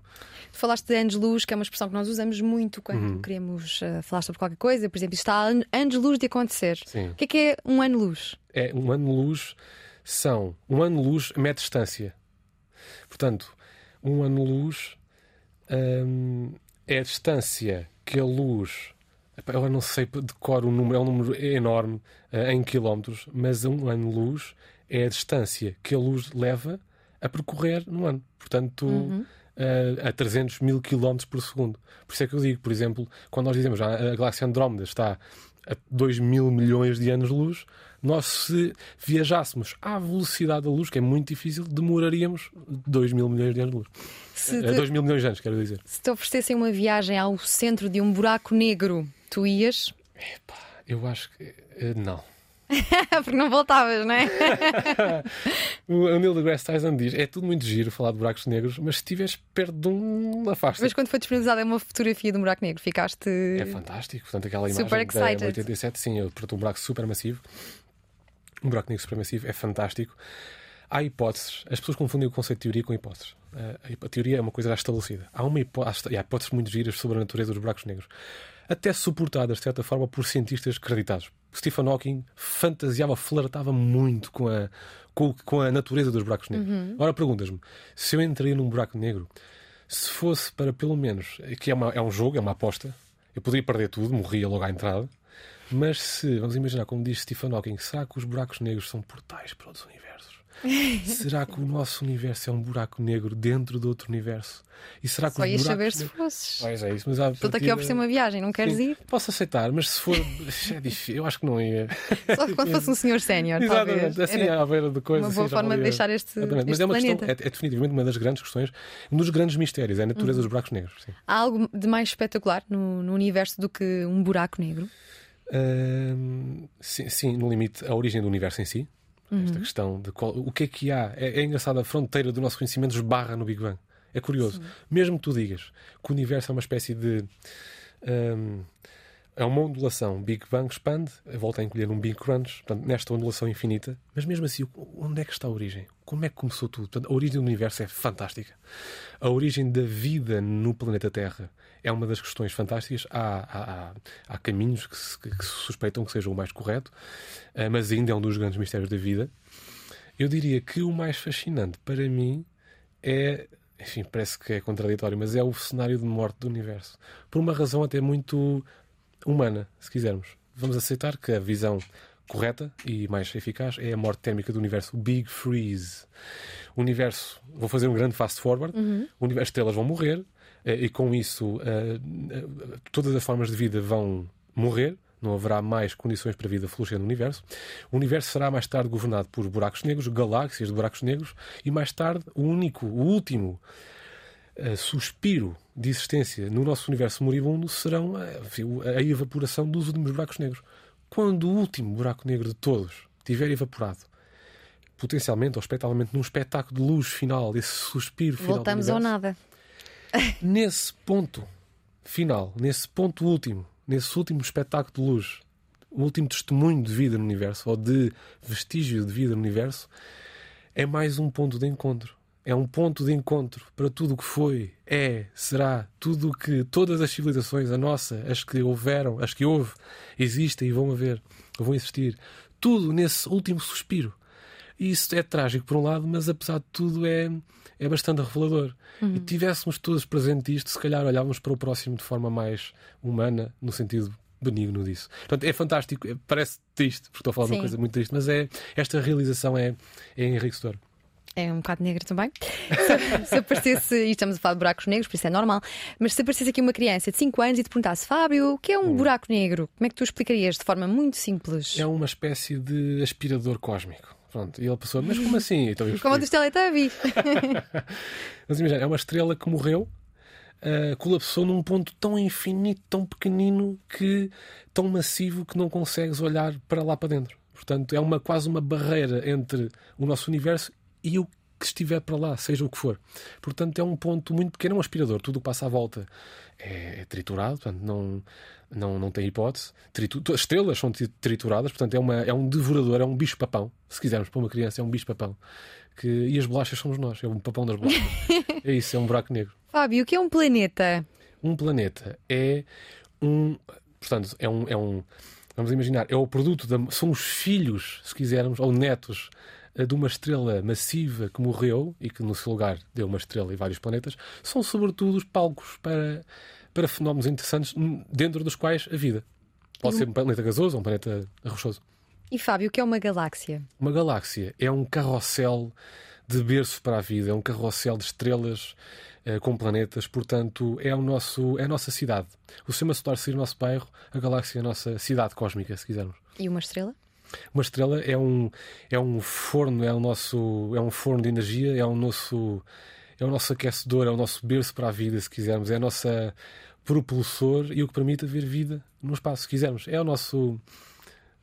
Tu falaste de anos-luz, que é uma expressão que nós usamos muito quando Uhum. queremos eh, falar sobre qualquer coisa. Por exemplo, está anos-luz de acontecer. Sim. O que é que é um ano-luz? é um ano-luz são um ano-luz mede distância. Portanto, um ano-luz hum, é a distância que a luz. Eu não sei de cor o número, é um número enorme eh, em quilómetros, mas um ano-luz é a distância que a luz leva a percorrer no ano. Portanto, eh, a 300 mil quilómetros por segundo. Por isso é que eu digo, por exemplo, quando nós dizemos ah, a galáxia Andrómeda está a 2 mil milhões de anos-luz, nós, se viajássemos à velocidade da luz, que é muito difícil, demoraríamos 2 mil milhões de anos-luz. Se Eh, te, 2 mil milhões de anos, quero dizer. se te oferecessem uma viagem ao centro de um buraco negro, tu ias? Eu acho que. eh, não. [laughs] Porque não voltavas, não é? [laughs] O Neil deGrasse Tyson diz: é tudo muito giro falar de buracos negros, mas se estiveres perto de um, afasta. Mas quando foi disponibilizada uma fotografia de um buraco negro, ficaste. É fantástico. Portanto, aquela imagem Super da excited. 87, sim, eu portanto, um buraco supermassivo. Um buraco negro supermassivo é fantástico. Há hipóteses. As pessoas confundem o conceito de teoria com hipóteses. Eh, A teoria é uma coisa já estabelecida. Há, uma hipó- há hipóteses muito giras sobre a natureza dos buracos negros. Até suportadas, de certa forma, por cientistas acreditados. Stephen Hawking fantasiava, flertava muito com a, com, com a natureza dos buracos negros. Ora, perguntas-me, se eu entraria num buraco negro, se fosse para pelo menos, que é, uma- é um jogo, é uma aposta, eu poderia perder tudo, morria logo à entrada, Mas se, vamos imaginar, como diz Stephen Hawking, será que os buracos negros são portais para outros universos? [laughs] será que o nosso universo é um buraco negro dentro de outro universo? E será que Só ias saber se fosses. Pois é isso, mas Estou-te partida... aqui a oferecer uma viagem, não queres Sim, ir? Posso aceitar, mas se for. [laughs] é difícil, eu acho que não ia. Só quando fosse um senhor sénior. Exatamente, assim Era à beira de coisas. Uma boa assim, forma de deixar este. Exatamente. Mas é uma planeta. questão, é, é, definitivamente uma das grandes questões, um dos grandes mistérios, é a natureza uhum. dos buracos negros. Sim. Há algo de mais espetacular no, no universo do que um buraco negro? Uh, sim, sim, no limite, a origem do universo em si. Uhum. Esta questão de qual, o que é que há. É, é engraçado, a fronteira do nosso conhecimento esbarra no Big Bang. É curioso. Sim. Mesmo que tu digas que o universo é uma espécie de. Um, é uma ondulação. Big Bang expande, volta a encolher num Big Crunch, portanto, nesta ondulação infinita. Mas mesmo assim, onde é que está a origem? Como é que começou tudo? Portanto, a origem do universo é fantástica. A origem da vida no planeta Terra é uma das questões fantásticas. Há, há, há caminhos que se, que se, suspeitam que sejam o mais correto, eh, mas ainda é um dos grandes mistérios da vida. Eu diria que o mais fascinante para mim é enfim, parece que é contraditório, mas é o cenário de morte do universo. Por uma razão até muito humana, se quisermos. Vamos aceitar que a visão correta e mais eficaz é a morte térmica do universo, o Big Freeze. O universo, vou fazer um grande fast forward, uhum. universo estrelas vão morrer eh, e com isso eh, eh, todas as formas de vida vão morrer. Não haverá mais condições para a vida florescer no universo. O universo será mais tarde governado por buracos negros, galáxias de buracos negros, e mais tarde o único, o último suspiro de existência no nosso universo moribundo serão uh, a evaporação dos últimos buracos negros. Quando o último buraco negro de todos tiver evaporado, potencialmente ou espetavelmente num espetáculo de luz final, esse suspiro final. Voltamos ao nada. [laughs] Nesse ponto final, nesse ponto último, nesse último espetáculo de luz, o último testemunho de vida no universo, ou de vestígio de vida no universo, é mais um ponto de encontro é um ponto de encontro para tudo o que foi, é, será, tudo o que todas as civilizações, a nossa, as que houveram, as que houve, existem e vão haver, vão existir, tudo nesse último suspiro. E isso é trágico por um lado, mas apesar de tudo é, é bastante revelador. Uhum. E tivéssemos todos presente isto, se calhar olhávamos para o próximo de forma mais humana, no sentido benigno disso. Portanto, é fantástico, parece triste, porque estou a falar Sim. de uma coisa muito triste, mas é, esta realização é, é enriquecedora. É um bocado negra também. [laughs] Se, se aparecesse, e estamos a falar de buracos negros, por isso é normal, mas se aparecesse aqui uma criança de 5 anos e te perguntasse, Fábio, o que é um hum. buraco negro? Como é que tu explicarias de forma muito simples? É uma espécie de aspirador cósmico. Pronto, e ele pensou, mas como assim? Então, [laughs] como dos Teletubbies. [laughs] mas imagina, é uma estrela que morreu, uh, colapsou num ponto tão infinito, tão pequenino, que tão massivo que não consegues olhar para lá para dentro. Portanto, é uma, quase uma barreira entre o nosso universo e o que estiver para lá, seja o que for. Portanto, é um ponto muito pequeno, é um aspirador. Tudo o que passa à volta é, é triturado, portanto, não, não, não tem hipótese. Tritu... As estrelas são trituradas, portanto, é, uma, é um devorador, é um bicho-papão. Se quisermos, para uma criança, é um bicho-papão. Que... E as bolachas somos nós, é um papão das bolachas. [laughs] é isso, é um buraco negro. Fábio, o que é um planeta? Um planeta é um. Portanto, é um. É um vamos imaginar, é o produto da. São os filhos, se quisermos, ou netos de uma estrela massiva que morreu e que no seu lugar deu uma estrela e vários planetas, são sobretudo os palcos para, para fenómenos interessantes dentro dos quais a vida. Pode ser um planeta gasoso ou um planeta rochoso. E Fábio, o que é uma galáxia? Uma galáxia é um carrossel de berço para a vida, é um carrossel de estrelas eh, com planetas, portanto, é, o nosso, é a nossa cidade. O sistema solar seria o nosso bairro, a galáxia é a nossa cidade cósmica, se quisermos. E uma estrela? Uma estrela é um, é um forno, é o nosso é um forno de energia, é o nosso é o nosso aquecedor, é o nosso berço para a vida, se quisermos, é a nossa propulsor e o que permite haver vida no espaço, se quisermos. É o nosso,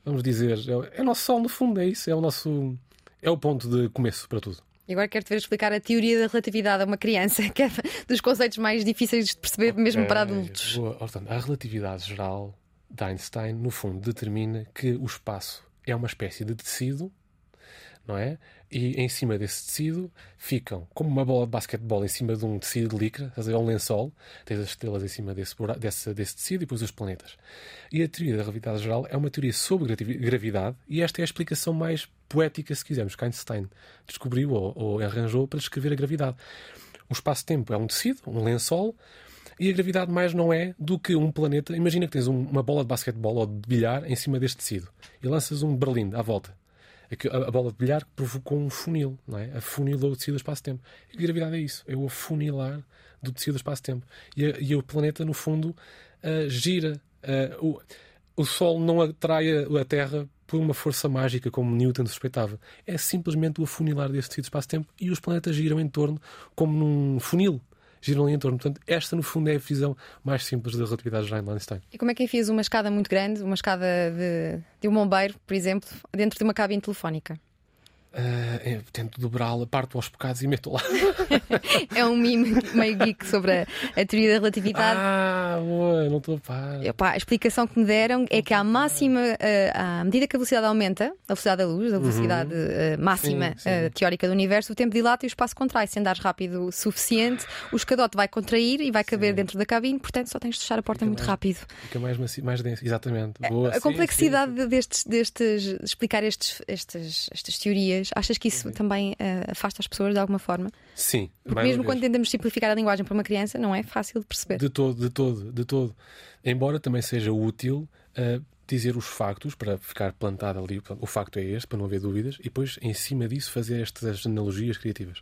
vamos dizer, é, é o nosso sol no fundo, é isso, é o nosso é o ponto de começo para tudo. E agora quero-te ver explicar a teoria da relatividade a uma criança, [laughs] que é dos conceitos mais difíceis de perceber, mesmo para adultos. Boa. Portanto, a relatividade geral de Einstein, no fundo, determina que o espaço é uma espécie de tecido, não é? E em cima desse tecido ficam, como uma bola de basquetebol em cima de um tecido de licra, é um lençol, tens as estrelas em cima desse, desse, desse tecido e depois os planetas. E a teoria da relatividade geral é uma teoria sobre gravidade e esta é a explicação mais poética, se quisermos, que Einstein descobriu ou, ou arranjou para descrever a gravidade. O espaço-tempo é um tecido, um lençol, E a gravidade mais não é do que um planeta. Imagina que tens um, uma bola de basquetebol ou de bilhar em cima deste tecido e lanças um berlim à volta. A, a bola de bilhar provocou um funil, não é? Afunilou o tecido do espaço-tempo. E a gravidade é isso, é o afunilar do tecido do espaço-tempo. E, e, o planeta, no fundo, uh, gira. Uh, o, o Sol não atrai a Terra por uma força mágica como Newton suspeitava. É simplesmente o afunilar desse tecido espaço-tempo e os planetas giram em torno como num funil giram ali em torno. Portanto, esta, no fundo, é a visão mais simples da relatividade geral de Einstein. E como é que fiz uma escada muito grande, uma escada de, de um bombeiro, por exemplo, dentro de uma cabine telefónica? Uh, tento dobrá-la, parto aos bocados e meto lá. [laughs] é um mime meio geek sobre a, a teoria da relatividade. Ah, boa, não estou a par. a explicação que me deram é que à máxima, uh, à medida que a velocidade aumenta, a velocidade da luz, a velocidade uhum. uh, máxima sim, sim. teórica do universo, o tempo dilata e o espaço contrai. Se andares rápido o suficiente, o escadote vai contrair e vai caber sim. dentro da cabine, portanto só tens de fechar a porta Fica muito mais, rápido. Fica mais, mais denso, exatamente. Boa, a, complexidade destes, destes, de explicar estes, estes, estas teorias achas que isso também uh, afasta as pessoas de alguma forma? Sim. Porque mesmo quando tentamos simplificar a linguagem para uma criança, não é fácil de perceber. De todo, de todo, de todo. Embora também seja útil uh, dizer os factos para ficar plantado ali. O facto é este, para não haver dúvidas, e depois, em cima disso, fazer estas analogias criativas.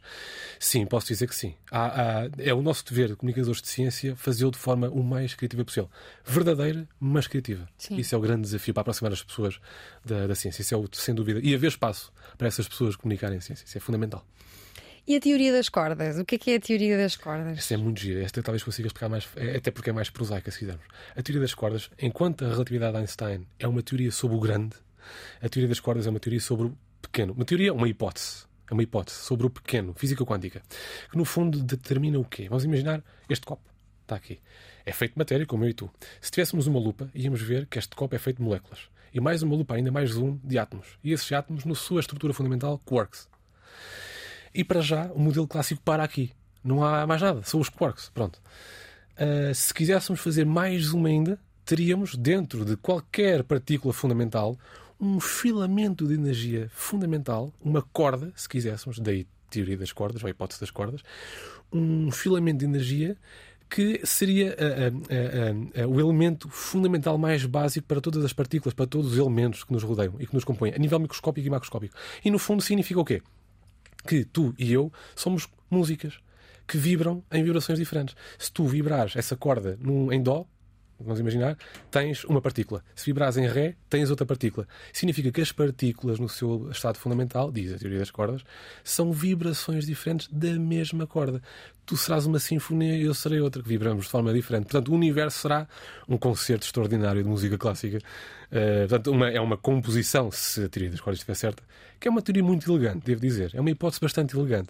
Sim, posso dizer que sim. Há, há, é o nosso dever de comunicadores de ciência fazê-lo de forma o mais criativa possível. Verdadeira, mas criativa. Sim. Isso é o grande desafio para aproximar as pessoas da, da ciência. Isso é o, sem dúvida. E haver espaço para essas pessoas comunicarem a ciência. Isso é fundamental. E a teoria das cordas? O que é que é a teoria das cordas? Esta é muito gira. Esta talvez consiga explicar mais, é, até porque é mais prosaica, se quisermos. A teoria das cordas, enquanto a relatividade de Einstein é uma teoria sobre o grande, a teoria das cordas é uma teoria sobre o pequeno. Uma teoria, uma hipótese. É uma hipótese sobre o pequeno, física quântica, que no fundo determina o quê? Vamos imaginar este copo. Está aqui. É feito de matéria, como eu e tu. Se tivéssemos uma lupa, íamos ver que este copo é feito de moléculas. E mais uma lupa, ainda mais zoom, de átomos. E esses átomos, na sua estrutura fundamental, quarks. E para já, o modelo clássico para aqui. Não há mais nada, são os quarks. Pronto. Uh, se quiséssemos fazer mais uma ainda, teríamos dentro de qualquer partícula fundamental um filamento de energia fundamental, uma corda, se quiséssemos, daí teoria das cordas, ou a hipótese das cordas, um filamento de energia que seria uh, uh, o elemento fundamental mais básico para todas as partículas, para todos os elementos que nos rodeiam e que nos compõem, a nível microscópico e macroscópico. E no fundo significa o quê? Que tu e eu somos músicas que vibram em vibrações diferentes. Se tu vibrares essa corda num, em Dó, vamos imaginar, tens uma partícula. Se vibrares em Ré, tens outra partícula. Significa que as partículas, no seu estado fundamental, diz a teoria das cordas, são vibrações diferentes da mesma corda. Tu serás uma sinfonia e eu serei outra, que vibramos de forma diferente. Portanto, o universo será um concerto extraordinário de música clássica. Uh, portanto, uma, é uma composição, se a teoria das cordas estiver certa, que é uma teoria muito elegante, devo dizer. É uma hipótese bastante elegante.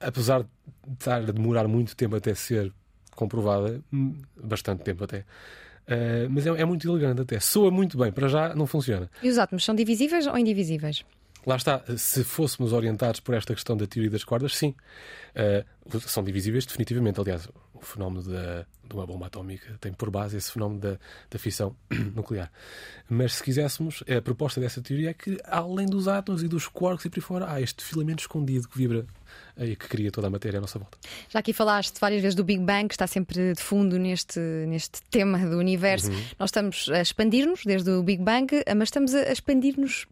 Apesar de estar a demorar muito tempo até ser comprovada, hum, bastante tempo até. Uh, mas é, é, muito elegante até. Soa muito bem, para já não funciona. E os átomos são divisíveis ou indivisíveis? Lá está, se fôssemos orientados por esta questão da teoria das cordas, sim. Uh, são divisíveis definitivamente. Aliás, o fenómeno da, de uma bomba atómica tem por base esse fenómeno da, da fissão [clears throat] nuclear. Mas se quiséssemos, a proposta dessa teoria é que, além dos átomos e dos quarks e por aí fora, há este filamento escondido que vibra e que cria toda a matéria à nossa volta. Já aqui falaste várias vezes do Big Bang, que está sempre de fundo neste, neste tema do universo. Uhum. Nós estamos a expandir-nos desde o Big Bang, mas estamos a expandir-nos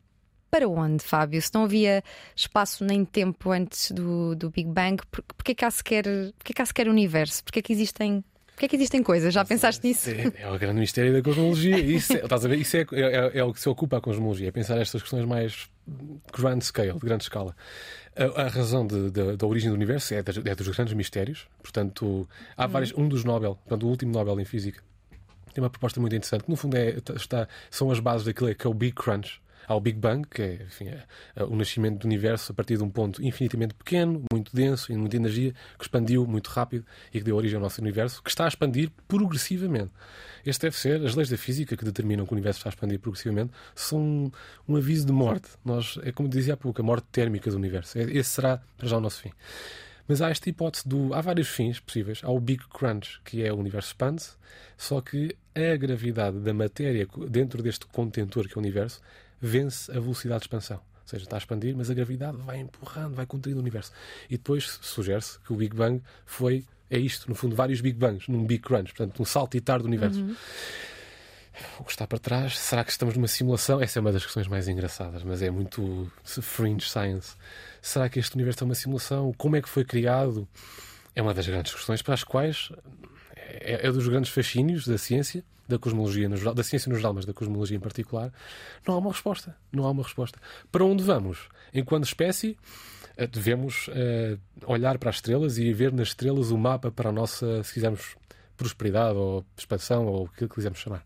para onde, Fábio? Se não havia espaço nem tempo antes do, do Big Bang, por, porquê, que há sequer, porquê que há sequer universo? Porquê que existem Porquê é que existem coisas? Já pensaste nisso? É, é o grande mistério da cosmologia. [laughs] Isso, é, estás a ver? Isso é, é, é, o que se ocupa a cosmologia, é pensar estas questões mais grand scale, de grande escala. A, a razão de, de, da origem do universo é, é, dos grandes mistérios. Portanto, há uhum. vários. Um dos Nobel, portanto, o último Nobel em Física, tem uma proposta muito interessante, que no fundo é, está, são as bases daquilo que é o Big Crunch ao Big Bang, que é, enfim, é, é o nascimento do universo a partir de um ponto infinitamente pequeno, muito denso e muita energia, que expandiu muito rápido e que deu origem ao nosso universo, que está a expandir progressivamente. Este deve ser, as leis da física que determinam que o universo está a expandir progressivamente, são um, um aviso de morte. Nós, é como dizia há pouco, a morte térmica do universo. É, esse será para já o nosso fim. Mas há esta hipótese do. Há vários fins possíveis. Há o Big Crunch, que é o universo expande só que a gravidade da matéria dentro deste contentor que é o universo vence a velocidade de expansão. Ou seja, está a expandir, mas a gravidade vai empurrando, vai contraindo o universo. E depois sugere-se que o Big Bang foi, é isto, no fundo, vários Big Bangs, num Big Crunch, portanto, um saltitar do universo. Uhum. O que está para trás, será que estamos numa simulação? Essa é uma das questões mais engraçadas, mas é muito fringe science. Será que este universo é uma simulação? Como é que foi criado? É uma das grandes questões para as quais é, é dos grandes fascínios da ciência, da cosmologia no geral, da ciência no geral, mas da cosmologia em particular. Não há uma resposta. Não há uma resposta. Para onde vamos? Enquanto espécie, eh, devemos uh, olhar para as estrelas e ver nas estrelas o mapa para a nossa, se quisermos, prosperidade ou expansão ou o que quisermos chamar.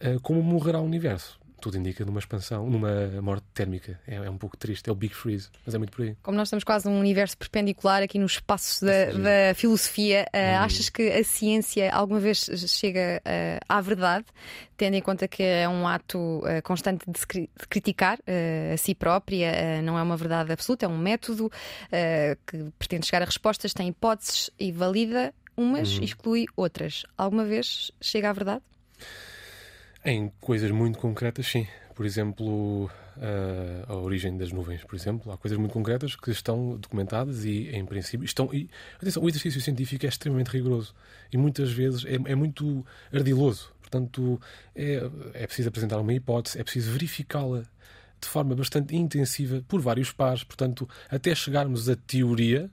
Uh, como morrerá o universo? Tudo indica numa expansão, numa morte térmica. É, é, um pouco triste, é o Big Freeze, mas é muito por aí. Como nós estamos quase num universo perpendicular aqui no espaço da, da filosofia, uh, hum. achas que a ciência alguma vez chega uh, à verdade, tendo em conta que é um ato uh, constante de, de criticar a si própria, não é uma verdade absoluta, é um método que pretende chegar a respostas, tem hipóteses e valida umas, hum. exclui outras. Alguma vez chega à verdade? Em coisas muito concretas, sim. Por exemplo, a, a origem das nuvens, por exemplo. Há coisas muito concretas que estão documentadas e, em princípio, estão. E, atenção, o exercício científico é extremamente rigoroso e muitas vezes é, é muito ardiloso. Portanto, é, é preciso apresentar uma hipótese, é preciso verificá-la de forma bastante intensiva por vários pares. Portanto, até chegarmos à teoria,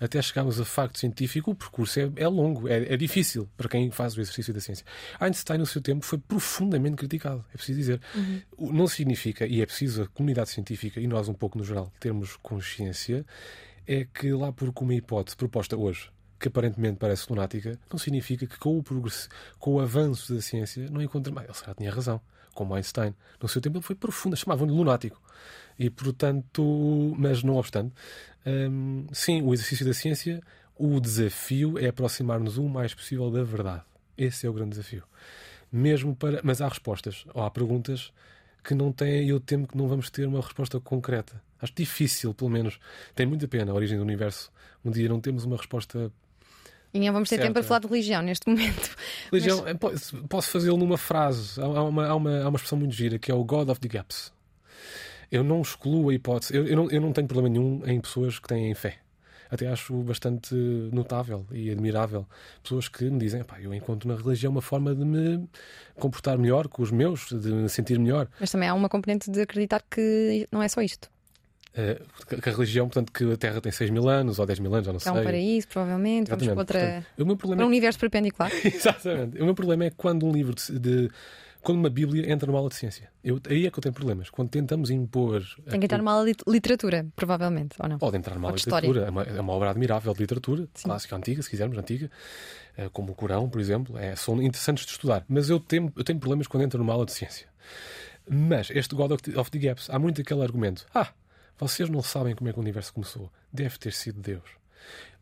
até chegarmos a facto científico, o percurso é, é longo, é, é, difícil para quem faz o exercício da ciência. Einstein, no seu tempo, foi profundamente criticado, é preciso dizer. Uhum. Não significa, e é preciso a comunidade científica e nós, um pouco no geral, termos consciência, é que lá porque uma hipótese proposta hoje que aparentemente parece lunática, não significa que com o, progresso, com o avanço da ciência não encontre mais. Ele já tinha razão, como Einstein. No seu tempo ele foi profundo, chamavam-lhe lunático. E portanto, mas não obstante, hum, sim, o exercício da ciência, o desafio é aproximar-nos o mais possível da verdade. Esse é o grande desafio. Mesmo para, mas há respostas, ou há perguntas que não têm, e eu temo que não vamos ter uma resposta concreta. Acho difícil, pelo menos. Tem muita pena a origem do universo. Um dia não temos uma resposta e nem vamos ter certo. tempo para falar de religião neste momento. Religião, Mas... posso fazê-lo numa frase. Há uma, há, uma, há uma expressão muito gira que é o God of the Gaps. Eu não excluo a hipótese, eu, eu, não, eu não tenho problema nenhum em pessoas que têm fé. Até acho bastante notável e admirável pessoas que me dizem: eu encontro na religião uma forma de me comportar melhor com os meus, de me sentir melhor. Mas também há uma componente de acreditar que não é só isto. Uh, que a religião, portanto, que a Terra tem 6 mil anos ou 10 mil anos, já não sei. É um paraíso, provavelmente. Vamos para, outra... portanto, o meu problema para um é... universo perpendicular. [laughs] Exatamente. O meu problema é quando um livro de, de, quando uma Bíblia entra numa aula de ciência. Eu, aí é que eu tenho problemas. Quando tentamos impor. Tem que entrar numa aula de literatura, provavelmente, ou não? Pode entrar numa aula de literatura. É uma, é uma, obra admirável de literatura, Sim. clássica, antiga, se quisermos, antiga, eh, como o Corão, por exemplo. É, são interessantes de estudar. Mas eu tenho, eu tenho problemas quando entro numa aula de ciência. Mas este God of the Gaps, há muito aquele argumento. Ah, vocês não sabem como é que o universo começou. Deve ter sido Deus.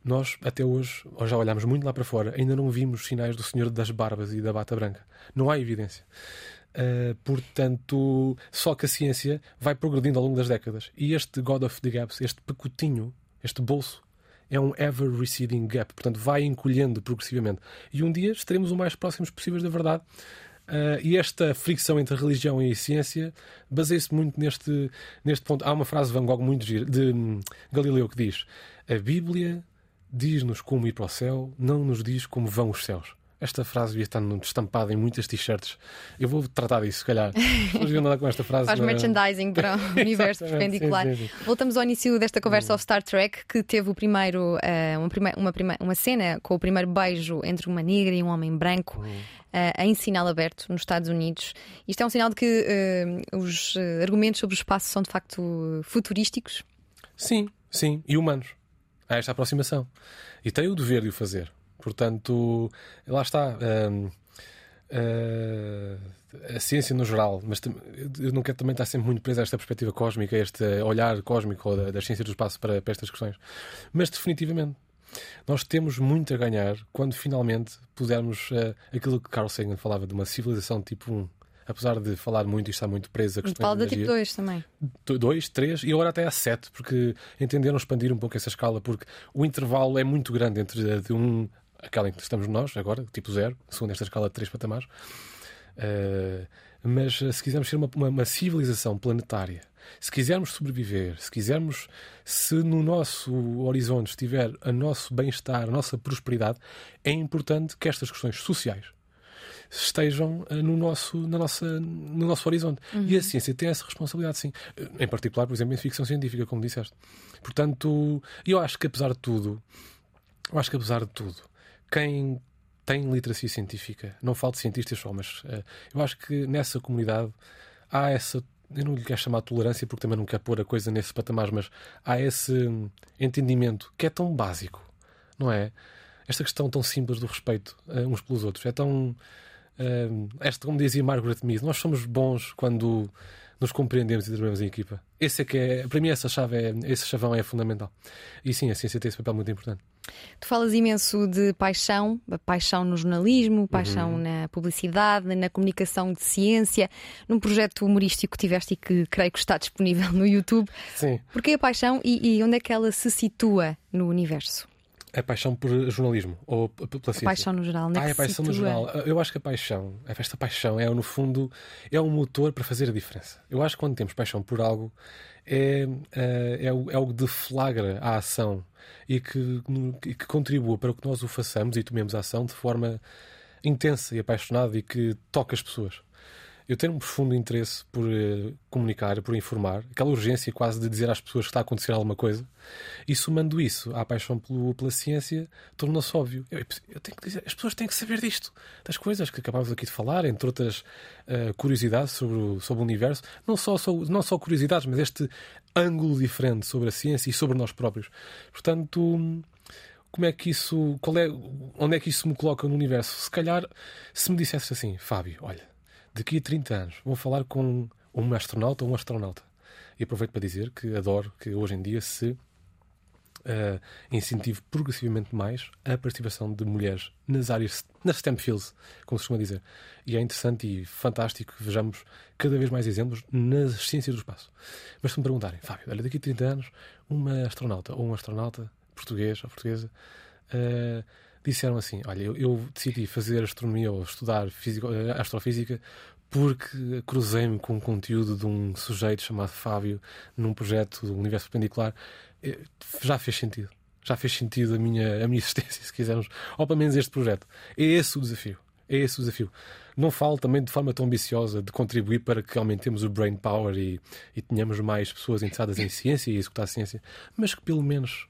Nós, até hoje, já olhámos muito lá para fora, ainda não vimos sinais do Senhor das Barbas e da Bata Branca. Não há evidência. Uh, portanto, só que a ciência vai progredindo ao longo das décadas. E este God of the Gaps, este pacotinho, este bolso, é um ever receding gap. Portanto, vai encolhendo progressivamente. E um dia estaremos o mais próximos possíveis da verdade. Uh, e esta fricção entre religião e ciência baseia-se muito neste, neste ponto. Há uma frase de Van Gogh muito de hum, Galileu que diz: A Bíblia diz-nos como ir para o céu, não nos diz como vão os céus. Esta frase devia estar estampada em muitas t-shirts. Eu vou tratar disso, se calhar. Depois andar com esta frase. Faz na... merchandising para o [laughs] universo perpendicular. Sim, sim, sim. Voltamos ao início desta conversa hum. ao Star Trek, que teve o primeiro, uh, uma, uma, uma cena com o primeiro beijo entre uma negra e um homem branco. Hum. Uh, em sinal aberto nos Estados Unidos. Isto é um sinal de que uh, os argumentos sobre o espaço são de facto futurísticos? Sim, sim, e humanos. Há esta aproximação. E tem o dever de o fazer. Portanto, lá está. Uh, a ciência no geral, mas eu não quero também estar sempre muito preso a esta perspectiva cósmica, a este olhar cósmico da, da ciência do espaço para, para estas questões. Mas definitivamente, nós temos muito a ganhar quando finalmente pudermos uh, aquilo que Carl Sagan falava de uma civilização tipo 1. Apesar de falar muito e estar muito a questões Fala da tipo 2 também. 2, 3 e agora até a 7, porque entenderam expandir um pouco essa escala, porque o intervalo é muito grande entre de um aquela em que estamos nós agora, tipo zero, segundo esta escala de três patamares. Uh, Mas se quisermos ser uma, uma, uma civilização planetária, se quisermos sobreviver, se quisermos, se no nosso horizonte estiver o nosso bem-estar, a nossa prosperidade, é importante que estas questões sociais estejam uh, no nosso, na nossa, no nosso horizonte. Uhum. E a ciência tem essa responsabilidade, sim. Em particular, por exemplo, em ficção científica, como disseste. Portanto, eu acho que apesar de tudo, eu acho que apesar de tudo, quem tem literacia científica, não falo de cientistas só, mas uh, eu acho que nessa comunidade há essa eu não lhe quero chamar de tolerância porque também não quero pôr a coisa nesse patamar, mas há esse entendimento que é tão básico, não é? Esta questão tão simples do respeito uh, uns pelos outros. É tão. Esta, como dizia Margaret Mead, nós somos bons quando nos compreendemos e trabalhamos em equipa. Esse é que é, para mim, essa chave é, esse chavão é fundamental. E sim, a ciência tem esse papel muito importante. Tu falas imenso de paixão, paixão no jornalismo, paixão uhum. na publicidade, na comunicação de ciência, num projeto humorístico que tiveste e que creio que está disponível no YouTube. Sim. Porquê a paixão e, e onde é que ela se situa no universo? A paixão por jornalismo ou pela ciência? A paixão no geral, não é? Ah, a paixão no geral. Eu acho que a paixão, esta paixão é, no fundo, é um motor para fazer a diferença. Eu acho que quando temos paixão por algo, é, é, é, o, é o que deflagra a ação e que, e que contribua para que nós o façamos e tomemos a ação de forma intensa e apaixonada e que toque as pessoas eu tenho um profundo interesse por uh, comunicar, por informar, aquela urgência quase de dizer às pessoas que está a acontecer alguma coisa, e somando isso à paixão pelo, pela ciência, tornou-se óbvio. Eu, eu, tenho que dizer, as pessoas têm que saber disto, das coisas que acabámos aqui de falar, entre outras uh, curiosidades sobre o, sobre o universo, não só, só, não só curiosidades, mas este ângulo diferente sobre a ciência e sobre nós próprios. Portanto como é que isso, qual é, onde é que isso me coloca no universo? Se calhar, se me dissesse assim, Fábio, olha, daqui a 30 anos vou falar com um astronauta ou um astronauta. E aproveito para dizer que adoro que hoje em dia se uh, incentive progressivamente mais a participação de mulheres nas áreas, nas STEM fields, como se costuma dizer. E é interessante e fantástico que vejamos cada vez mais exemplos nas ciências do espaço. Mas se me perguntarem, Fábio, olha, daqui a 30 anos, uma astronauta ou um astronauta português ou portuguesa uh, disseram assim: Olha, eu, eu, decidi fazer astronomia ou estudar físico, eh, astrofísica porque cruzei-me com o conteúdo de um sujeito chamado Fábio num projeto do Universo Perpendicular. Eh, já fez sentido. Já fez sentido a minha, a minha [laughs] existência, se quisermos, ou pelo menos este projeto. É esse o desafio. É esse o desafio. Não falo também de forma tão ambiciosa de contribuir para que aumentemos o brain power e, e tenhamos mais pessoas interessadas em ciência e executar a ciência, mas que pelo menos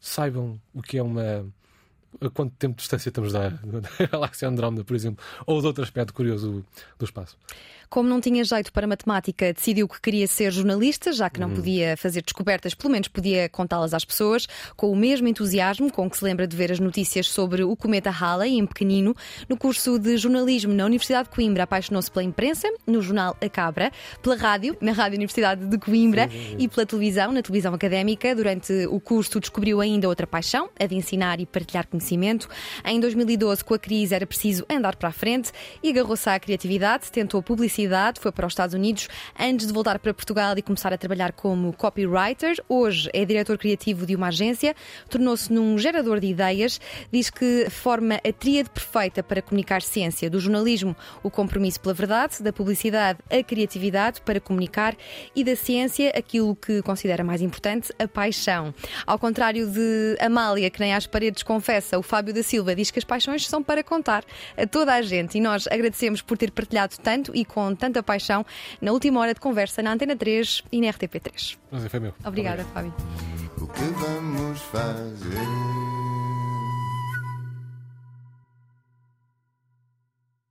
saibam o que é uma a quanto tempo de distância estamos da, galáxia [laughs] Andrómeda, por exemplo, ou de outro aspecto curioso do espaço. Como não tinha jeito para matemática, decidiu que queria ser jornalista, já que não uhum. podia fazer descobertas, pelo menos podia contá-las às pessoas, com o mesmo entusiasmo com que se lembra de ver as notícias sobre o cometa Halley, em pequenino. No curso de jornalismo na Universidade de Coimbra, apaixonou-se pela imprensa, no jornal A Cabra, pela rádio, na Rádio Universidade de Coimbra, sim, sim, sim. e pela televisão, na televisão académica. Durante o curso, descobriu ainda outra paixão, a de ensinar e partilhar conhecimento. Em 2012, com a crise, era preciso andar para a frente e agarrou-se à criatividade, tentou publicidade publicidade, foi para os Estados Unidos antes de voltar para Portugal e começar a trabalhar como copywriter. Hoje é diretor criativo de uma agência, tornou-se num gerador de ideias. Diz que forma a tríade perfeita para comunicar ciência: do jornalismo, o compromisso pela verdade, da publicidade, a criatividade para comunicar e da ciência, aquilo que considera mais importante, a paixão. Ao contrário de Amália, que nem às paredes confessa, o Fábio da Silva diz que as paixões são para contar a toda a gente e nós agradecemos por ter partilhado tanto e com com tanta paixão na última hora de conversa na Antena 3 e na RTP3. Prazer foi meu. Obrigada, Obrigado. Fábio. O que vamos fazer?